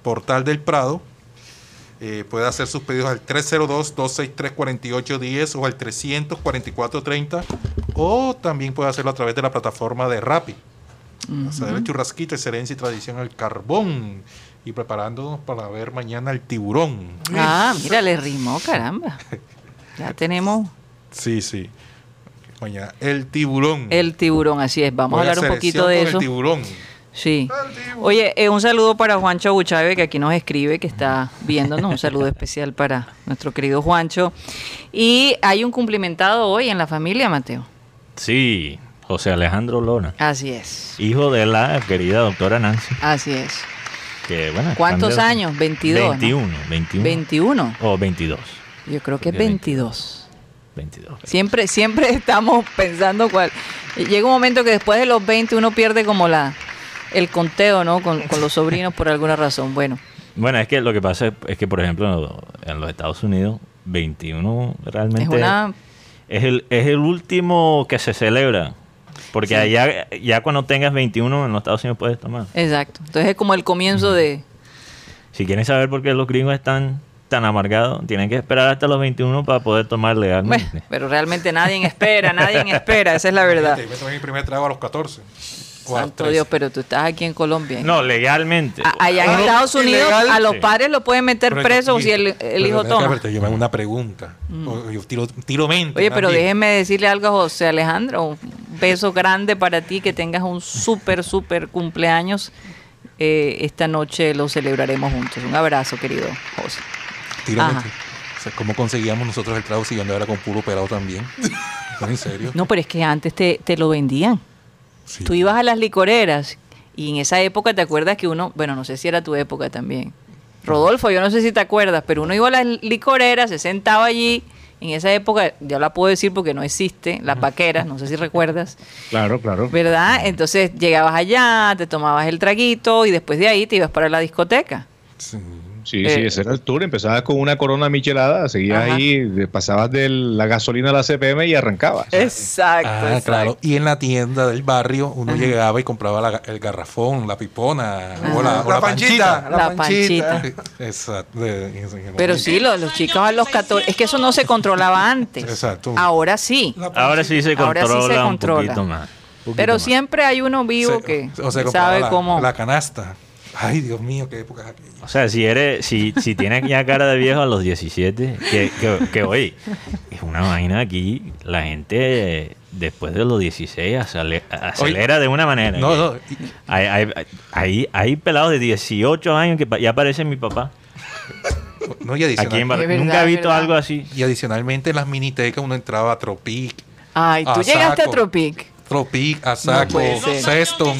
Portal del Prado. Eh, puede hacer sus pedidos al 302-263-4810 o al 344-30 o también puede hacerlo a través de la plataforma de Rappi. Hacer el churrasquito, excelencia y tradición al carbón. Y preparándonos para ver mañana el tiburón. Ah, mira, le rimó, caramba. [LAUGHS] Ya tenemos Sí, sí. Mañana el tiburón. el tiburón, así es. Vamos Voy a hablar un poquito de eso. El tiburón. Sí. Oye, eh, un saludo para Juancho Buchave, que aquí nos escribe, que está viéndonos. Un saludo especial para nuestro querido Juancho. Y hay un cumplimentado hoy en la familia, Mateo. Sí, José Alejandro Lona, Así es. hijo de la querida doctora Nancy. Así es. Que, bueno, ¿Cuántos de- años? 22, ¿no? 21, 21. 21. O 22. Yo creo que es Porque 22. 22. Siempre, siempre [LAUGHS] estamos pensando cuál. Llega un momento que después de los 20 uno pierde como la el conteo, ¿no? Con, con los sobrinos por alguna razón. Bueno, Bueno, es que lo que pasa es, es que, por ejemplo, en los Estados Unidos, 21 realmente es una... es el, es el último que se celebra. Porque Sí. allá, ya cuando tengas 21 en los Estados Unidos puedes tomar. Exacto. Entonces es como el comienzo de... Si quieren saber por qué los gringos están tan amargados, tienen que esperar hasta los 21 para poder tomar legalmente. Bueno, pero realmente nadie espera, nadie espera, esa es la verdad. Yo me tomé mi primer trago a los 14. Santo 13. Dios, pero tú estás aquí en Colombia. No, legalmente. A- Allá en Estados Unidos ilegal. a los padres lo pueden meter Pero preso yo- si el, hijo toma. Mm. verte, Yo me hago una pregunta. O- Yo tiro, tiro mente. Oye, pero déjeme decirle algo a José Alejandro. Un beso grande para ti, que tengas un súper, súper cumpleaños. Eh, esta noche lo celebraremos juntos. Un abrazo, querido José. Tiro Ajá. mente. O sea, ¿Cómo conseguíamos nosotros el trago si yo andaba con puro pelado también? ¿No, [LAUGHS] ¿En serio? No, pero es que antes te, te lo vendían. Sí. Tú ibas a las licoreras y en esa época te acuerdas que uno, bueno, no sé si era tu época también. Rodolfo, yo no sé si te acuerdas, pero uno iba a las licoreras, se sentaba allí. En esa época, ya la puedo decir porque no existe, las vaqueras, no sé si recuerdas, Claro, claro. ¿verdad? Entonces llegabas allá, te tomabas el traguito y después de ahí te ibas para la discoteca. Sí. Sí, Eh, sí, ese era el tour. Empezabas con una corona michelada, seguías Ajá. ahí, pasabas de la gasolina a la CPM y arrancabas. Exacto. Ah, exacto. claro. Y en la tienda del barrio uno llegaba y compraba la- el garrafón, la pipona o la, o La la panchita. panchita. La panchita. Exacto. Pero sí, los, los chicos a los 14, es que eso no se controlaba antes. Exacto. Ahora sí. Ahora sí se Ahora sí se controla un controla. poquito más. poquito Pero más. siempre hay uno vivo Se- que o se sabe la, cómo. la canasta. Ay, Dios mío, qué época es aquella. O sea, si eres, si, si tienes ya cara de viejo a los 17, que, que, que oye, es una vaina aquí, la gente después de los 16 acele- acelera de una manera. No, no. y- Hay, hay, hay, hay pelados de 18 años que ya parecen mi papá. no, y, Aquí en Bar- Es verdad, Nunca he visto verdad. algo así. y adicionalmente en las minitecas uno entraba a Tropic, Ay, tú a llegaste a saco. Tropic. Tropic, a saco, puede ser. Sexton.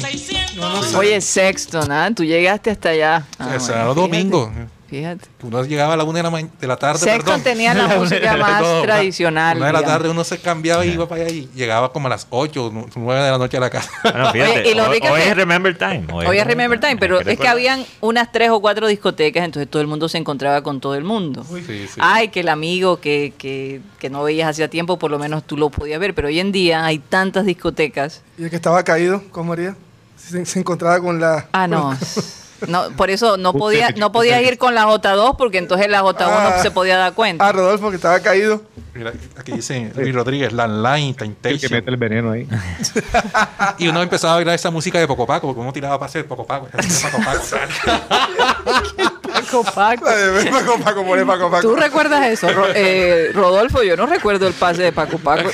Oye, Sexton, ¿ah? Tú llegaste hasta allá. Ah, o sea, bueno, los fíjate. Uno llegaba a la una de la, de la tarde. Sexton perdón. tenía [LAUGHS] la música más una- tradicional. Una de la tarde uno se cambiaba y iba para allá y llegaba como a las 8, 9 de la noche a la casa. [LAUGHS] Bueno, fíjate, Oye, y lo hoy, hoy es Remember Time. Hoy es Remember Time, pero ¿Qué es que habían unas tres o cuatro discotecas, entonces todo el mundo se encontraba con todo el mundo. Sí, sí. Ay, que el amigo que, que, que no veías hacía tiempo, por lo menos tú lo podías ver, pero hoy en día hay tantas discotecas. Y el que estaba caído, ¿cómo haría? Se, se encontraba con la... Ah, no. [LAUGHS] No, por eso no podía, no que- ir con la J2 porque entonces la J1 Ah. no se podía dar cuenta. Ah, Rodolfo, que estaba caído. Mira, aquí dice Luis Rodríguez, Landline, El que mete el veneno ahí. Y uno empezaba a bailar esa música de Poco Paco, porque uno tiraba para hacer Poco Paco. Poco Paco. Paco, Paco. La de Paco Paco, pone Paco Paco. ¿Tú recuerdas eso, Ro- eh, Rodolfo? Yo no recuerdo el pase de Paco Paco.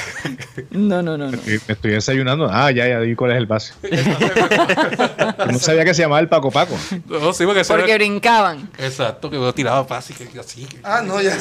No, no, no, no. Me estoy desayunando. Ah, ya, ya vi cuál es el pase. no sabía que se llamaba el Paco Paco. No, sí, porque, Porque era- brincaban. Exacto, que uno tiraba así, que así. Ah, no, ya.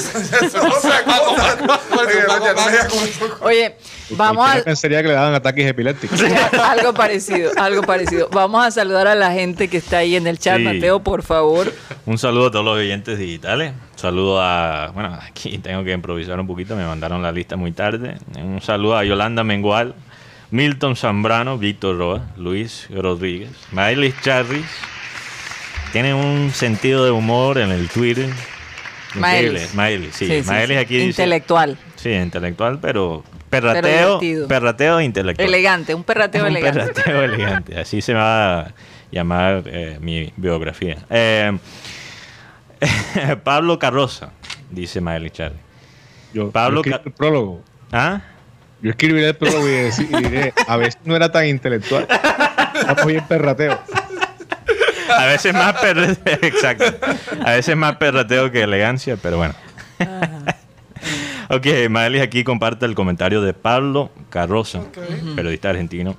Oye, vamos a... Pensaría que le daban ataques epilépticos. algo parecido, algo parecido. Vamos a saludar a la gente que está ahí en el chat, Sí. Mateo, por favor. Un saludo a todos los oyentes digitales. Saludo a. Bueno, aquí tengo que improvisar un poquito, me mandaron la lista muy tarde. Un saludo a Yolanda Mengual, Milton Zambrano, Víctor Roa, Luis Rodríguez, Miley Charris. Tiene un sentido de humor en el Twitter. Increíble. Miley. Sí. Sí, sí, Miley aquí dice. Intelectual, Sí, intelectual, pero perrateo, perrateo intelectual. elegante, un perrateo Un elegante. perrateo elegante. Así se va a llamar eh, mi biografía. Eh, [LAUGHS] Pablo Carroza, dice Miley Charlie. Yo, Pablo yo el prólogo. ¿Ah? Yo escribiré el prólogo y, decir- y diré, a veces no era tan intelectual. Estamos bien perrateo. A veces más perrateo, [LAUGHS] exacto. A veces más perrateo que elegancia, pero bueno. ok, Maelis aquí comparte el comentario de Pablo Carroza, periodista argentino.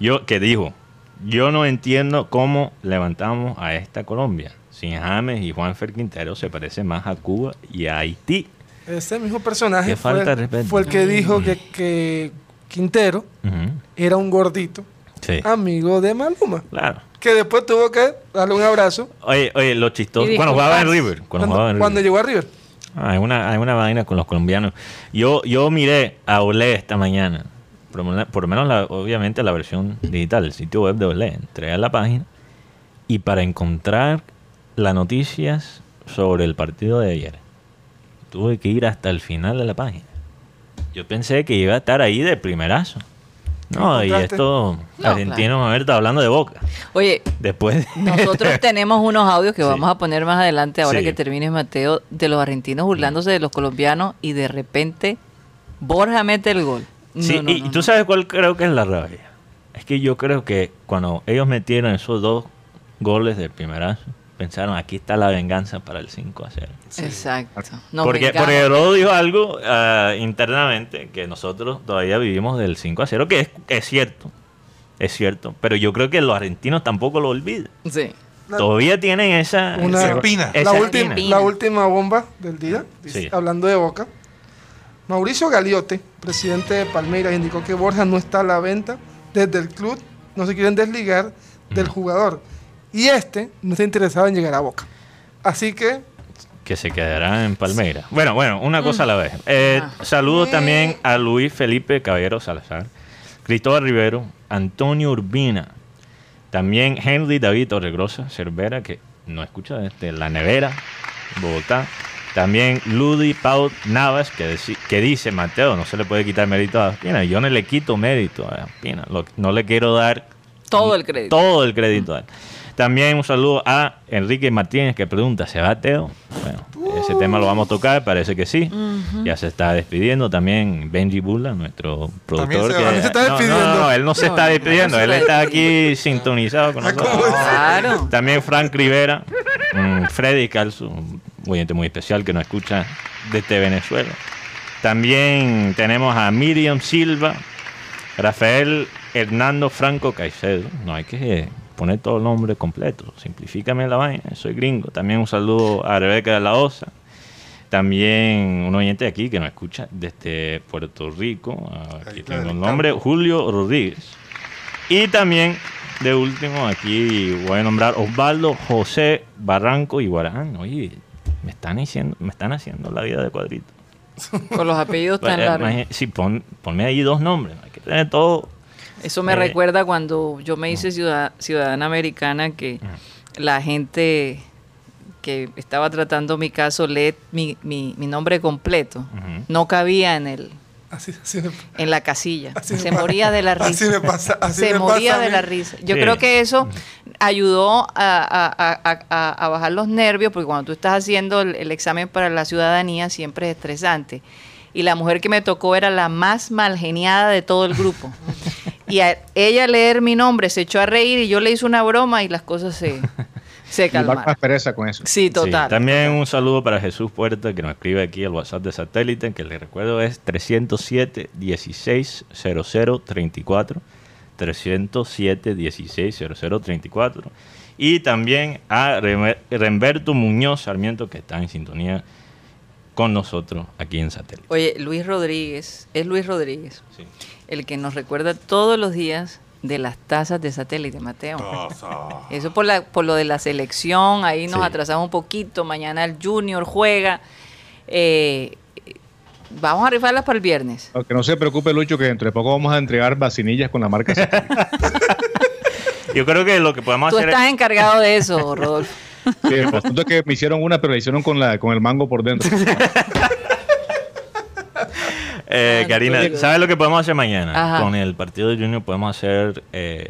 Yo, que dijo, yo no entiendo cómo levantamos a esta Colombia. Sin James y Juanfer Quintero se parece más a Cuba y a Haití. Ese mismo personaje Qué fue, falta de respeto. fue el que dijo que, que Quintero era un gordito Sí, amigo de Maluma. claro. Que después tuvo que darle un abrazo Oye, oye, lo chistoso. Cuando jugaba en. River. Cuando, cuando, jugaba en cuando River. llegó a River. Ah, hay, una, hay una vaina con los colombianos. Yo, yo miré a Olé esta mañana. Por, lo menos- por lo menos, la- obviamente, la versión digital, el sitio web de Olé. Entré a la página y para encontrar las noticias sobre el partido de ayer, tuve que ir hasta el final de la página. Yo pensé que iba a estar ahí de primerazo. No, y estos No, argentinos, a ver, está hablando de boca. Oye, Después de- nosotros [LAUGHS] tenemos unos audios que Sí. vamos a poner más adelante, ahora Sí. que termine Mateo, de los argentinos burlándose de los colombianos y de repente Borja mete el gol. No, Sí, no, y no, tú no. sabes cuál creo que es la rabia. Es que yo creo que cuando ellos metieron esos dos goles del primerazo, pensaron, aquí está la venganza para el 5 a 0. Exacto. Nos porque, vengamos. porque Rodo dijo algo ah, internamente que nosotros todavía vivimos del 5 a 0, que es, es cierto. Es cierto. Pero yo creo que los argentinos tampoco lo olvidan. Sí. La- Todavía tienen esa, Una- esa espina. esa la, espina. última, la última bomba del día, dice- Sí. hablando de Boca. Mauricio Galiote, presidente de Palmeiras, indicó que Borja no está a la venta desde el club, no se quieren desligar del jugador. Y este no está interesado en llegar a Boca. Así que, que se quedará en Palmeiras. Bueno, bueno, una cosa a la vez. Eh, Saludos también a Luis Felipe Caballero Salazar, Cristóbal Rivero, Antonio Urbina, también Henry David Torregrosa Cervera, que no escucha desde La Nevera, Bogotá. También Ludi Pau Navas, que, que dice, Mateo, no se le puede quitar mérito a Espina. Yo no le quito mérito a Espina. Lo- no le quiero dar Todo el crédito. todo el crédito a él. También un saludo a Enrique Martínez que pregunta, ¿se va Teo? Bueno, ese tema lo vamos a tocar, parece que sí. Ya se está despidiendo también Benji Bula, nuestro productor. se que- se está No, no, despidiendo. No, él no se está no, despidiendo, él está aquí sintonizado con nosotros. Claro. También Frank Rivera, mm, Freddy Calzo, un oyente muy especial que nos escucha desde Venezuela. También tenemos a Miriam Silva, Rafael Hernando Franco Caicedo. No hay que poner todo el nombre completo, simplifícame la vaina, soy gringo. También un saludo a Rebeca de la Osa. También un oyente de aquí que nos escucha desde Puerto Rico. Aquí tengo el nombre, Julio Rodríguez. Y también, de último, aquí voy a nombrar Osvaldo José Barranco y Guarán. Oye, me están diciendo, me están haciendo la vida de cuadrito. Con los apellidos tan largos. Sí, pon- ponme ahí dos nombres. Hay que tener todo. Eso me Eh, recuerda cuando yo me hice ciudad- ciudadana americana que la gente que estaba tratando mi caso lee mi, mi- mi nombre completo. No cabía en el así, así me- en la casilla. Así me Se pasa- moría de la risa. así me pasa- así Se me moría pasa de la risa. Yo Sí. creo que eso ayudó a, a- a- a- a- a bajar los nervios, porque cuando tú estás haciendo el, el examen para la ciudadanía siempre es estresante. Y la mujer que me tocó era la más malgeniada de todo el grupo. [LAUGHS] Y a ella leer mi nombre se echó a reír y yo le hice una broma y las cosas se, [LAUGHS] se Y va calmaron. más pereza con eso. Sí, total. Sí, también un saludo para Jesús Puerta que nos escribe aquí al WhatsApp de satélite, que le recuerdo es 307 16 00 34. 307 16 00 34. Y también a Remberto Muñoz Sarmiento, que está en sintonía con nosotros aquí en satélite. Oye, Luis Rodríguez, es Luis Rodríguez, Sí. El que nos recuerda todos los días de las tasas de satélite, Mateo. Eso por, la, por lo de la selección, ahí nos Sí. atrasamos un poquito, mañana el Junior juega. Eh, vamos a rifarlas para el viernes. Aunque no se preocupe, Lucho, que dentro de poco vamos a entregar vacinillas con la marca. [LAUGHS] Yo creo que lo que podemos Tú hacer estás es... encargado de eso, Rodolfo. Sí, el asunto es que me hicieron una, pero la hicieron con, la, con el mango por dentro. [LAUGHS] Eh, Ah, Karina. ¿sabes lo que podemos hacer mañana? Ajá. Con el partido de Junior podemos hacer eh,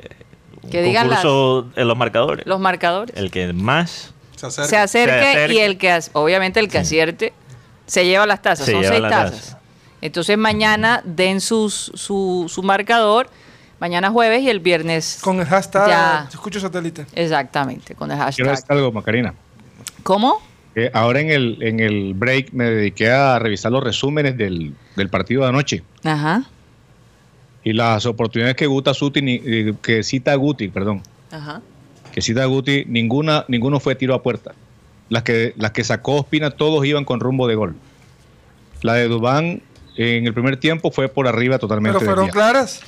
un Que digan concurso en los marcadores. Los marcadores. El que más Se acerca. se acerque, Se acerque. y el que, obviamente el que acierte, se lleva las tazas. Se Son lleva seis tazas. taza. Entonces mañana den sus, su, su marcador Mañana jueves y el viernes. Con el hashtag Ya. Escucho Satélite. Exactamente, con el Quiero hashtag. decir algo, Macarena. ¿Cómo? Eh, ahora en el, en el break me dediqué a revisar los resúmenes del, del partido de anoche Ajá. y las oportunidades que, Guta Suti, ni- eh, que cita Guti, perdón, Ajá. que cita Guti, ninguna, ninguno fue tiro a puerta. Las que, las que sacó Ospina, todos iban con rumbo de gol. La de Dubán en el primer tiempo fue por arriba totalmente. Pero fueron claras.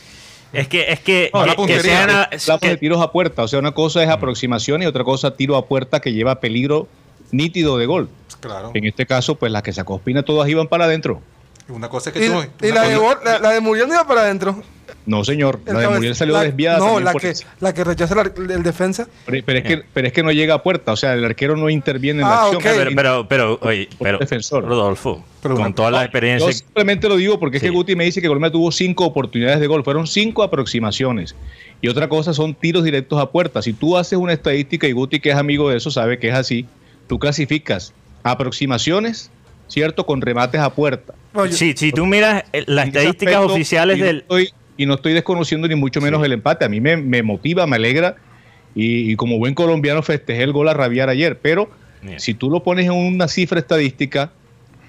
Es que, es que, No, la que- que puntería. sean a- que- de tiros a puerta, o sea, una cosa es aproximación y otra cosa tiro a puerta que lleva peligro nítido de gol. Claro. En este caso, pues las que sacó Ospina todas iban para adentro. Una cosa es que Y, tú. y la, de, cosa- Bor- la, la de Muriel no iba para adentro. No, señor, El la de Muriel salió la- desviada. No, la que, la que rechaza el, defensa. Pero, pero es que, pero es que no llega a puerta, o sea, el arquero no interviene en la Ah, acción. ok. pero, pero, pero, oye, pero, defensor. Rodolfo, Pero con una- toda la Yo experiencia. simplemente lo digo porque es que. Guti me dice que Colombia tuvo cinco oportunidades de gol, fueron cinco aproximaciones. Y otra cosa son tiros directos a puerta. Si tú haces una estadística y Guti, que es amigo de eso, sabe que es así, tú clasificas aproximaciones, ¿cierto? Con remates a puerta. Oye, Sí, si tú miras eh, las estadísticas aspecto, oficiales y no del... estoy- y no estoy desconociendo ni mucho menos el empate. A mí me, me motiva, me alegra. Y, y como buen colombiano festejé el gol a rabiar ayer. Pero Bien. si tú lo pones en una cifra estadística,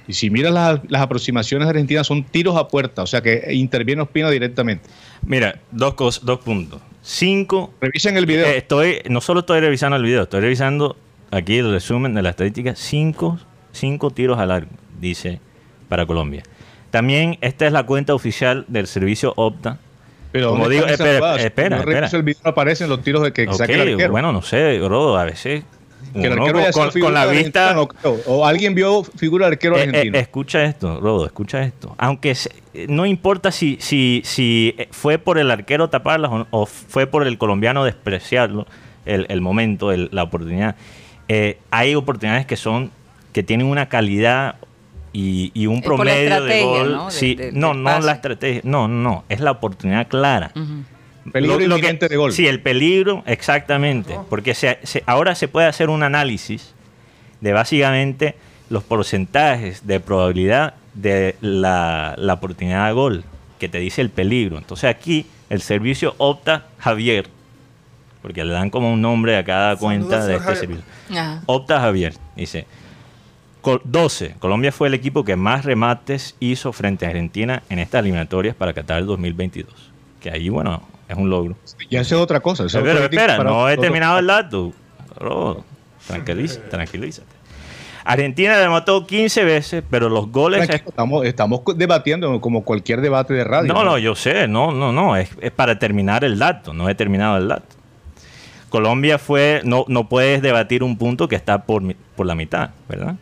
y si miras las, las aproximaciones argentinas, son tiros a puerta. O sea que interviene Ospina directamente. Mira, dos cosas, dos puntos. Cinco. Revisen el video. eh, estoy, no solo estoy revisando el video, estoy revisando aquí el resumen de la estadística. Cinco, cinco tiros al arco, dice, para Colombia. También esta es la cuenta oficial del servicio Opta. pero como ¿dónde digo, espera, espera, Cuando espera. el video no aparecen los tiros de que Ok, saque el arquero. bueno, no sé, Rodo, a veces que el arquero con, con la vista... No creo. o alguien vio figura de arquero Eh, eh, argentino. escucha esto, Rodo, escucha esto. Aunque se- eh, no importa si, si, si fue por el arquero taparlas o, o fue por el colombiano despreciarlo, el, el momento, el- la oportunidad. Eh, hay oportunidades que son que tienen una calidad y, y un Es por la promedio de gol. ¿no? Sí, de- no, no la estrategia, no, no, es la oportunidad clara. Peligro inminente de gol. Sí, el peligro, exactamente. Porque se- se- ahora se puede hacer un análisis de básicamente los porcentajes de probabilidad de la, la oportunidad de gol, que te dice el peligro. Entonces aquí el servicio opta Javier, porque le dan como un nombre a cada cuenta Saludos, de este Javier. servicio. Ajá. Opta Javier, dice. Col- 12. Colombia fue el equipo que más remates hizo frente a Argentina en estas eliminatorias para Qatar 2022. Que ahí, bueno, es un logro. Ya esa es otra cosa. Pero otra espera, para no he otro- terminado el dato. Tranquiliza- tranquilízate. Argentina remató 15 veces, pero los goles... Estamos, estamos debatiendo como cualquier debate de radio. No, no, yo sé, no, no, no, es, es para terminar el dato, no he terminado el dato. Colombia fue, no, no puedes debatir un punto que está por, por la mitad, ¿verdad?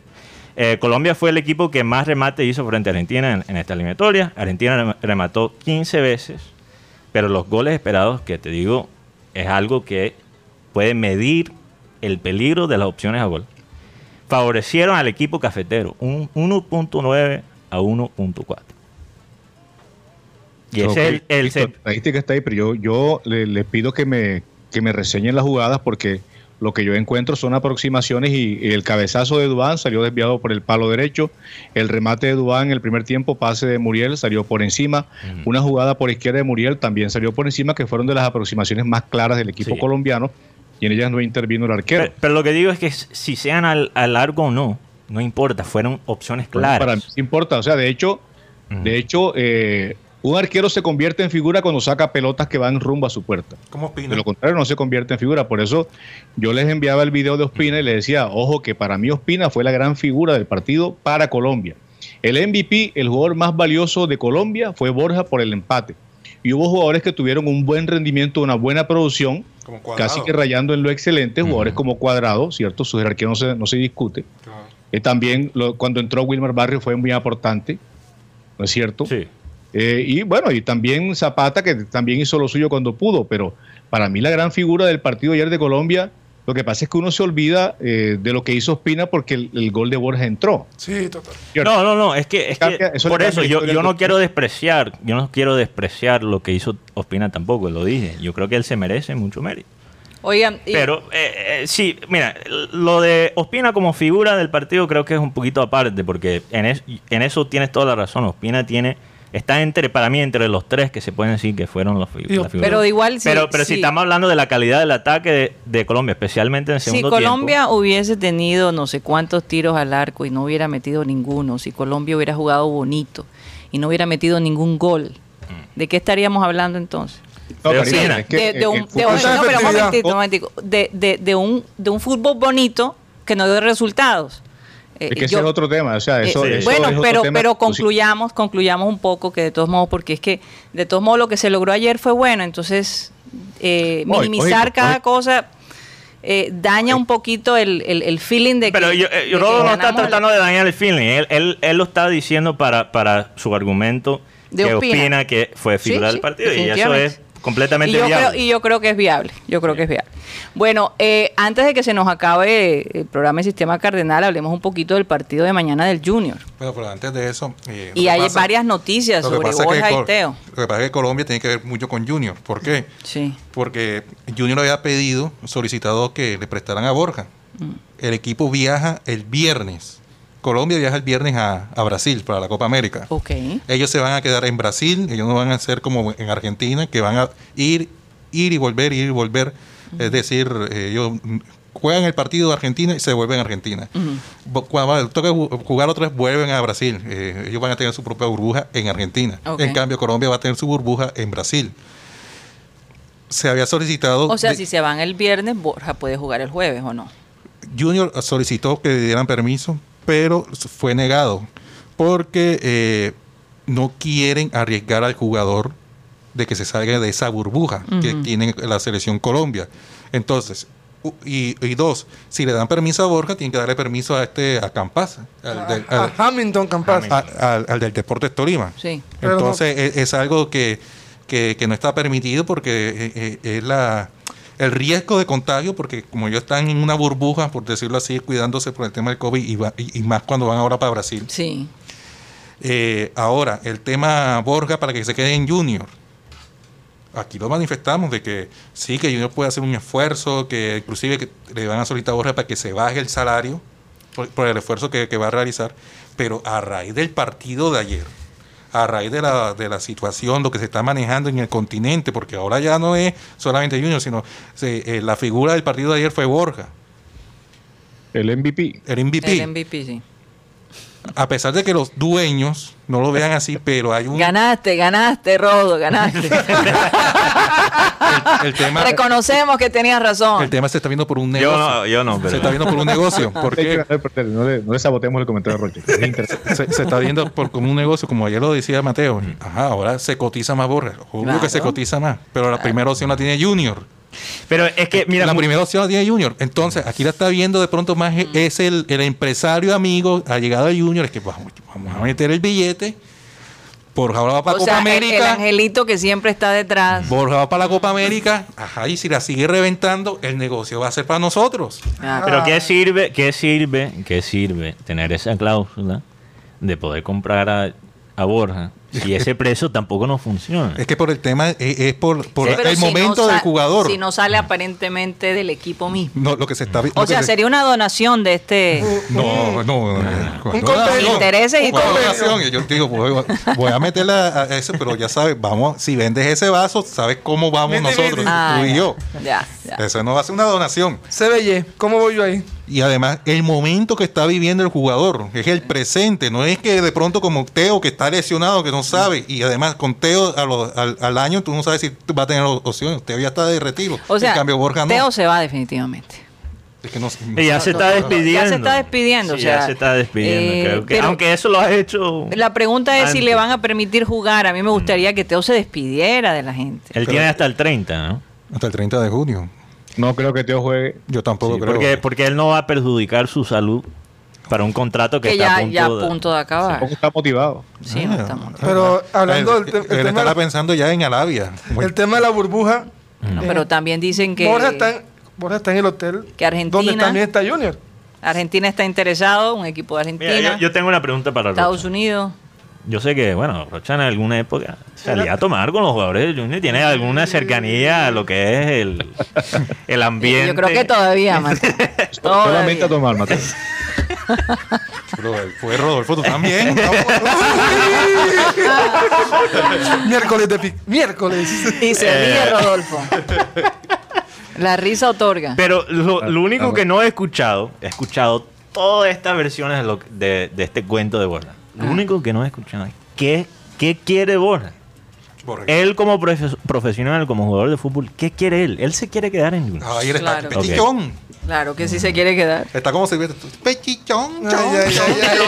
Eh, Colombia fue el equipo que más remate hizo frente a Argentina en, en esta eliminatoria. Argentina rem- remató 15 veces, pero los goles esperados, que te digo, es algo que puede medir el peligro de las opciones a gol. Favorecieron al equipo cafetero, un 1.9 a 1.4. Y ese es el, el la estadística está ahí, pero yo, yo le, le pido que me, que me reseñen las jugadas porque lo que yo encuentro son aproximaciones y el cabezazo de Dubán salió desviado por el palo derecho, el remate de Dubán en el primer tiempo, pase de Muriel salió por encima, una jugada por izquierda de Muriel también salió por encima, que fueron de las aproximaciones más claras del equipo Sí. colombiano y en ellas no intervino el arquero. pero, pero lo que digo es que si sean al, al largo o no, no importa, fueron opciones Bueno, claras. Para mí importa, o sea, de hecho, Ujú. de hecho, eh, un arquero se convierte en figura cuando saca pelotas que van rumbo a su puerta. ¿Cómo opina? De lo contrario, no se convierte en figura. Por eso yo les enviaba el video de Ospina y les decía, ojo, que para mí Ospina fue la gran figura del partido para Colombia. El MVP, el jugador más valioso de Colombia, fue Borja por el empate. Y hubo jugadores que tuvieron un buen rendimiento, una buena producción, casi que rayando en lo excelente, jugadores como Cuadrado, ¿cierto? Su jerarquía no se, no se discute. Claro. Eh, también lo- cuando entró Wilmer Barrio fue muy aportante, ¿no es cierto? Sí. Eh, y bueno, y también Zapata, que también hizo lo suyo cuando pudo, pero para mí la gran figura del partido ayer de Colombia, lo que pasa es que uno se olvida eh, de lo que hizo Ospina porque el, el gol de Borja entró. Sí, total. No, no, no, es que, es que eso por eso yo, yo no quiero despreciar, yo no quiero despreciar lo que hizo Ospina tampoco, lo dije. Yo creo que él se merece mucho mérito. Oigan, y- Pero eh, eh, sí, mira, lo de Ospina como figura del partido creo que es un poquito aparte, porque en, es- en eso tienes toda la razón. Ospina tiene está entre para mí entre los tres que se pueden decir que fueron los fi- Yo- la figura. Pero igual sí, pero, pero si estamos hablando de la calidad del ataque de, de Colombia, especialmente en el Si segundo Colombia tiempo. hubiese tenido no sé cuántos tiros al arco y no hubiera metido ninguno, si Colombia hubiera jugado bonito y no hubiera metido ningún gol, ¿de qué estaríamos hablando entonces? De un fútbol bonito que no dio resultados. Eh, es que ese es otro tema. O sea, eh, eso, eso bueno, es otro pero, tema. pero Pues concluyamos, concluyamos un poco que de todos modos, porque es que de todos modos lo que se logró ayer fue bueno, entonces eh, minimizar oye, cada oye. cosa eh, daña un poquito el, el, el feeling de que... Pero yo, eh, de que Rodo no está el- tratando de dañar el feeling. Él, él, él lo está diciendo para, para su argumento De que opina. opina. que fue figura sí, del partido. Y eso es completamente y yo, viable. creo, y yo creo que es viable. Yo creo que es viable. Bueno, eh, antes de que se nos acabe el programa de Sistema Cardenal, hablemos un poquito del partido de mañana del Junior. Bueno, pero antes de eso. eh, Y hay pasa- varias noticias sobre pasa es que Borja y Teo. Lo que pasa es que Colombia tiene que ver mucho con Junior. ¿Por qué? Sí. Porque Junior había pedido, solicitado que le prestaran a Borja. Mm. El equipo viaja el viernes. Colombia viaja el viernes a, a Brasil para la Copa América. Ok. Ellos se van a quedar en Brasil, ellos no van a hacer como en Argentina, que van a ir, ir y volver, ir y volver. Es decir, eh, ellos juegan el partido de Argentina y se vuelven a Argentina. Cuando toca ju- jugar otra vez, vuelven a Brasil. Eh, ellos van a tener su propia burbuja en Argentina. En cambio, Colombia va a tener su burbuja en Brasil. Se había solicitado... O sea, de- si se van el viernes, Borja puede jugar el jueves o no. Junior solicitó que le dieran permiso, pero fue negado porque eh, no quieren arriesgar al jugador de que se salga de esa burbuja que tiene la selección Colombia. Entonces, y, y dos, si le dan permiso a Borja, tienen que darle permiso a este a Campas, al, del- A Hamilton Campas. al- al del Deportes Tolima. Sí. No- Entonces es, es algo que, que- que no está permitido porque eh, eh, es la el riesgo de contagio, porque como ellos están en una burbuja, por decirlo así, cuidándose por el tema del COVID y, va- y- y más cuando van ahora para Brasil. Sí. Eh, ahora, el tema Borja para que se quede en Junior. Aquí lo manifestamos de que sí, que Junior puede hacer un esfuerzo, que inclusive que le van a solicitar a Borja para que se baje el salario por, por el esfuerzo que, que va a realizar, pero a raíz del partido de ayer, a raíz de la, de la situación, lo que se está manejando en el continente, porque ahora ya no es solamente Junior, sino se- eh, la figura del partido de ayer fue Borja, El MVP. el MVP. El MVP, sí. A pesar de que los dueños no lo vean así, pero hay un... Ganaste, ganaste, Rodo, ganaste. [LAUGHS] el, el tema, Reconocemos que tenías razón. el tema se está viendo por un Yo negocio. no, yo no, pero- Se está viendo por un negocio. ¿Por qué? No le, no le sabotemos el comentario de Roche. Es interesante. se, se está viendo por como un negocio, como ayer lo decía Mateo. Ajá, ahora se cotiza más Borja. Obvio Claro. que se cotiza más. Pero la primera opción la tiene Junior. Pero es que, mira, la primera opción la tiene Junior. Entonces, aquí la está viendo de pronto más es el, el empresario amigo allegado de Junior. Es que vamos, vamos a meter el billete. Borja va para o Copa sea, el- el, América. angelito que siempre está detrás. Borja va para la Copa América. Ajá, y si la sigue reventando, el negocio va a ser para nosotros. Ah, pero ¿qué sirve, qué sirve, qué sirve tener esa cláusula de poder comprar a, a Borja si ese precio tampoco no funciona? Es que por el tema, es, es por, por Sí, el si momento del jugador. Si no sale aparentemente del equipo mismo. No, lo que se está O sea, se- sería una donación de este. No, no, no. Un ¿cuál convenio. donación? Intereses y ¿Cuál todo. donación? Y Yo digo, voy, voy a meterla a eso, pero ya sabes, vamos, si vendes ese vaso, sabes cómo vamos Vete, nosotros, vete. Ah, tú y ya, yo. Ya, ya. Eso no va a ser una donación. CBY, ¿cómo voy yo ahí? Y además, el momento que está viviendo el jugador, es el presente, no es que de pronto como Teo que está lesionado, que no sabe, y además con Teo a lo- al, al año tú no sabes si va a tener opciones, Teo ya está de retiro, O sea, en cambio Borja no. Teo se va definitivamente. Es que no- Y ya se está despidiendo. Ya se está despidiendo, Sí, o sea, ya se está despidiendo. eh, creo que, pero- aunque eso lo ha hecho. La pregunta es si le van a permitir jugar. A mí me gustaría que Teo se despidiera de la gente. Él Pero- tiene hasta el 30, ¿no? Hasta el 30 de junio. No creo que Teo juegue. Yo tampoco Sí, creo. porque, porque él no va a perjudicar su salud para un contrato que, Que está ya, a punto, ya a de, punto de acabar. Tampoco está motivado. Sí, no Ah, estamos. Pero hablando él, del te- el él tema estará de- pensando ya en Arabia. El tema de la burbuja. No, eh, pero también dicen que Borja, está en, Borja está en el hotel. Que Argentina- Donde también está Junior. Argentina está interesado, un equipo de Argentina. Mira, yo, yo tengo una pregunta para Estados Rocha. Unidos. Yo sé que, bueno, Rocha en alguna época salía a tomar con los jugadores de Junior. Tiene alguna cercanía a lo que es el, [LAUGHS] el ambiente. Yo creo que todavía, Mateo. [LAUGHS] Solamente Todavía. a tomar, Mateo. Pero fue Rodolfo, tú también. [LAUGHS] miércoles de. Miércoles. Y se ríe Rodolfo. La risa otorga. Pero lo, lo único que no he escuchado, he escuchado todas estas versiones de, lo- de- de este cuento de Borja. Lo Ah. único que no he escuchado es qué, qué quiere Borja. Él como profe- profesional, como jugador de fútbol, ¿qué quiere él? Él se quiere quedar en Juniors. Ahí está, Claro. pechichón. Claro que sí se quiere quedar. Está como Silvestre. Pechichón, Ay, chón, ay, chón, ay,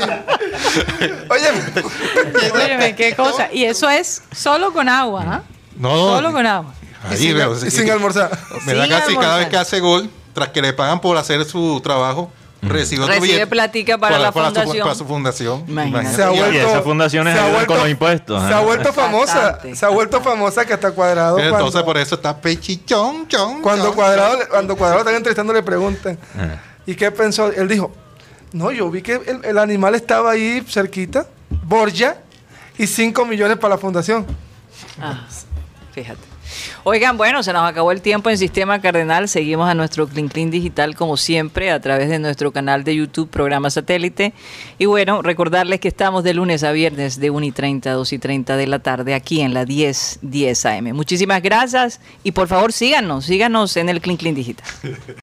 chón. Oye, qué cosa. Y eso es solo con agua, ¿ah? No, Solo con agua. y Ahí sin, veo. y sin almorzar. Me da casi cada almorzar. vez que hace gol, tras que le pagan por hacer su trabajo, recibe otro Recibe billete platica para la su- fundación. para su fundación. Imagínate. Se ha Y vuelto, esas fundaciones se ha vuelto- con los impuestos, Se ha vuelto famosa. Bastante. Se ha vuelto famosa que hasta cuadrado. Entonces cuando, por eso está pechichón, chón, cuando chón, cuadrado, chón. cuando cuadrado están entrevistando le preguntan. ¿Y qué pensó? Él dijo, no, yo vi que el, el animal estaba ahí cerquita, Borja, y 5 millones para la fundación. Ah, fíjate. Oigan, bueno, se nos acabó el tiempo en Sistema Cardenal. Seguimos a nuestro Clean Clean Digital como siempre a través de nuestro canal de YouTube, programa satélite. Y bueno, recordarles que estamos de lunes a viernes de 1 y 30 a 2 y 30 de la tarde aquí en la 10, 10 AM. Muchísimas gracias y por favor síganos, síganos en el Clean Clean Digital. [LAUGHS]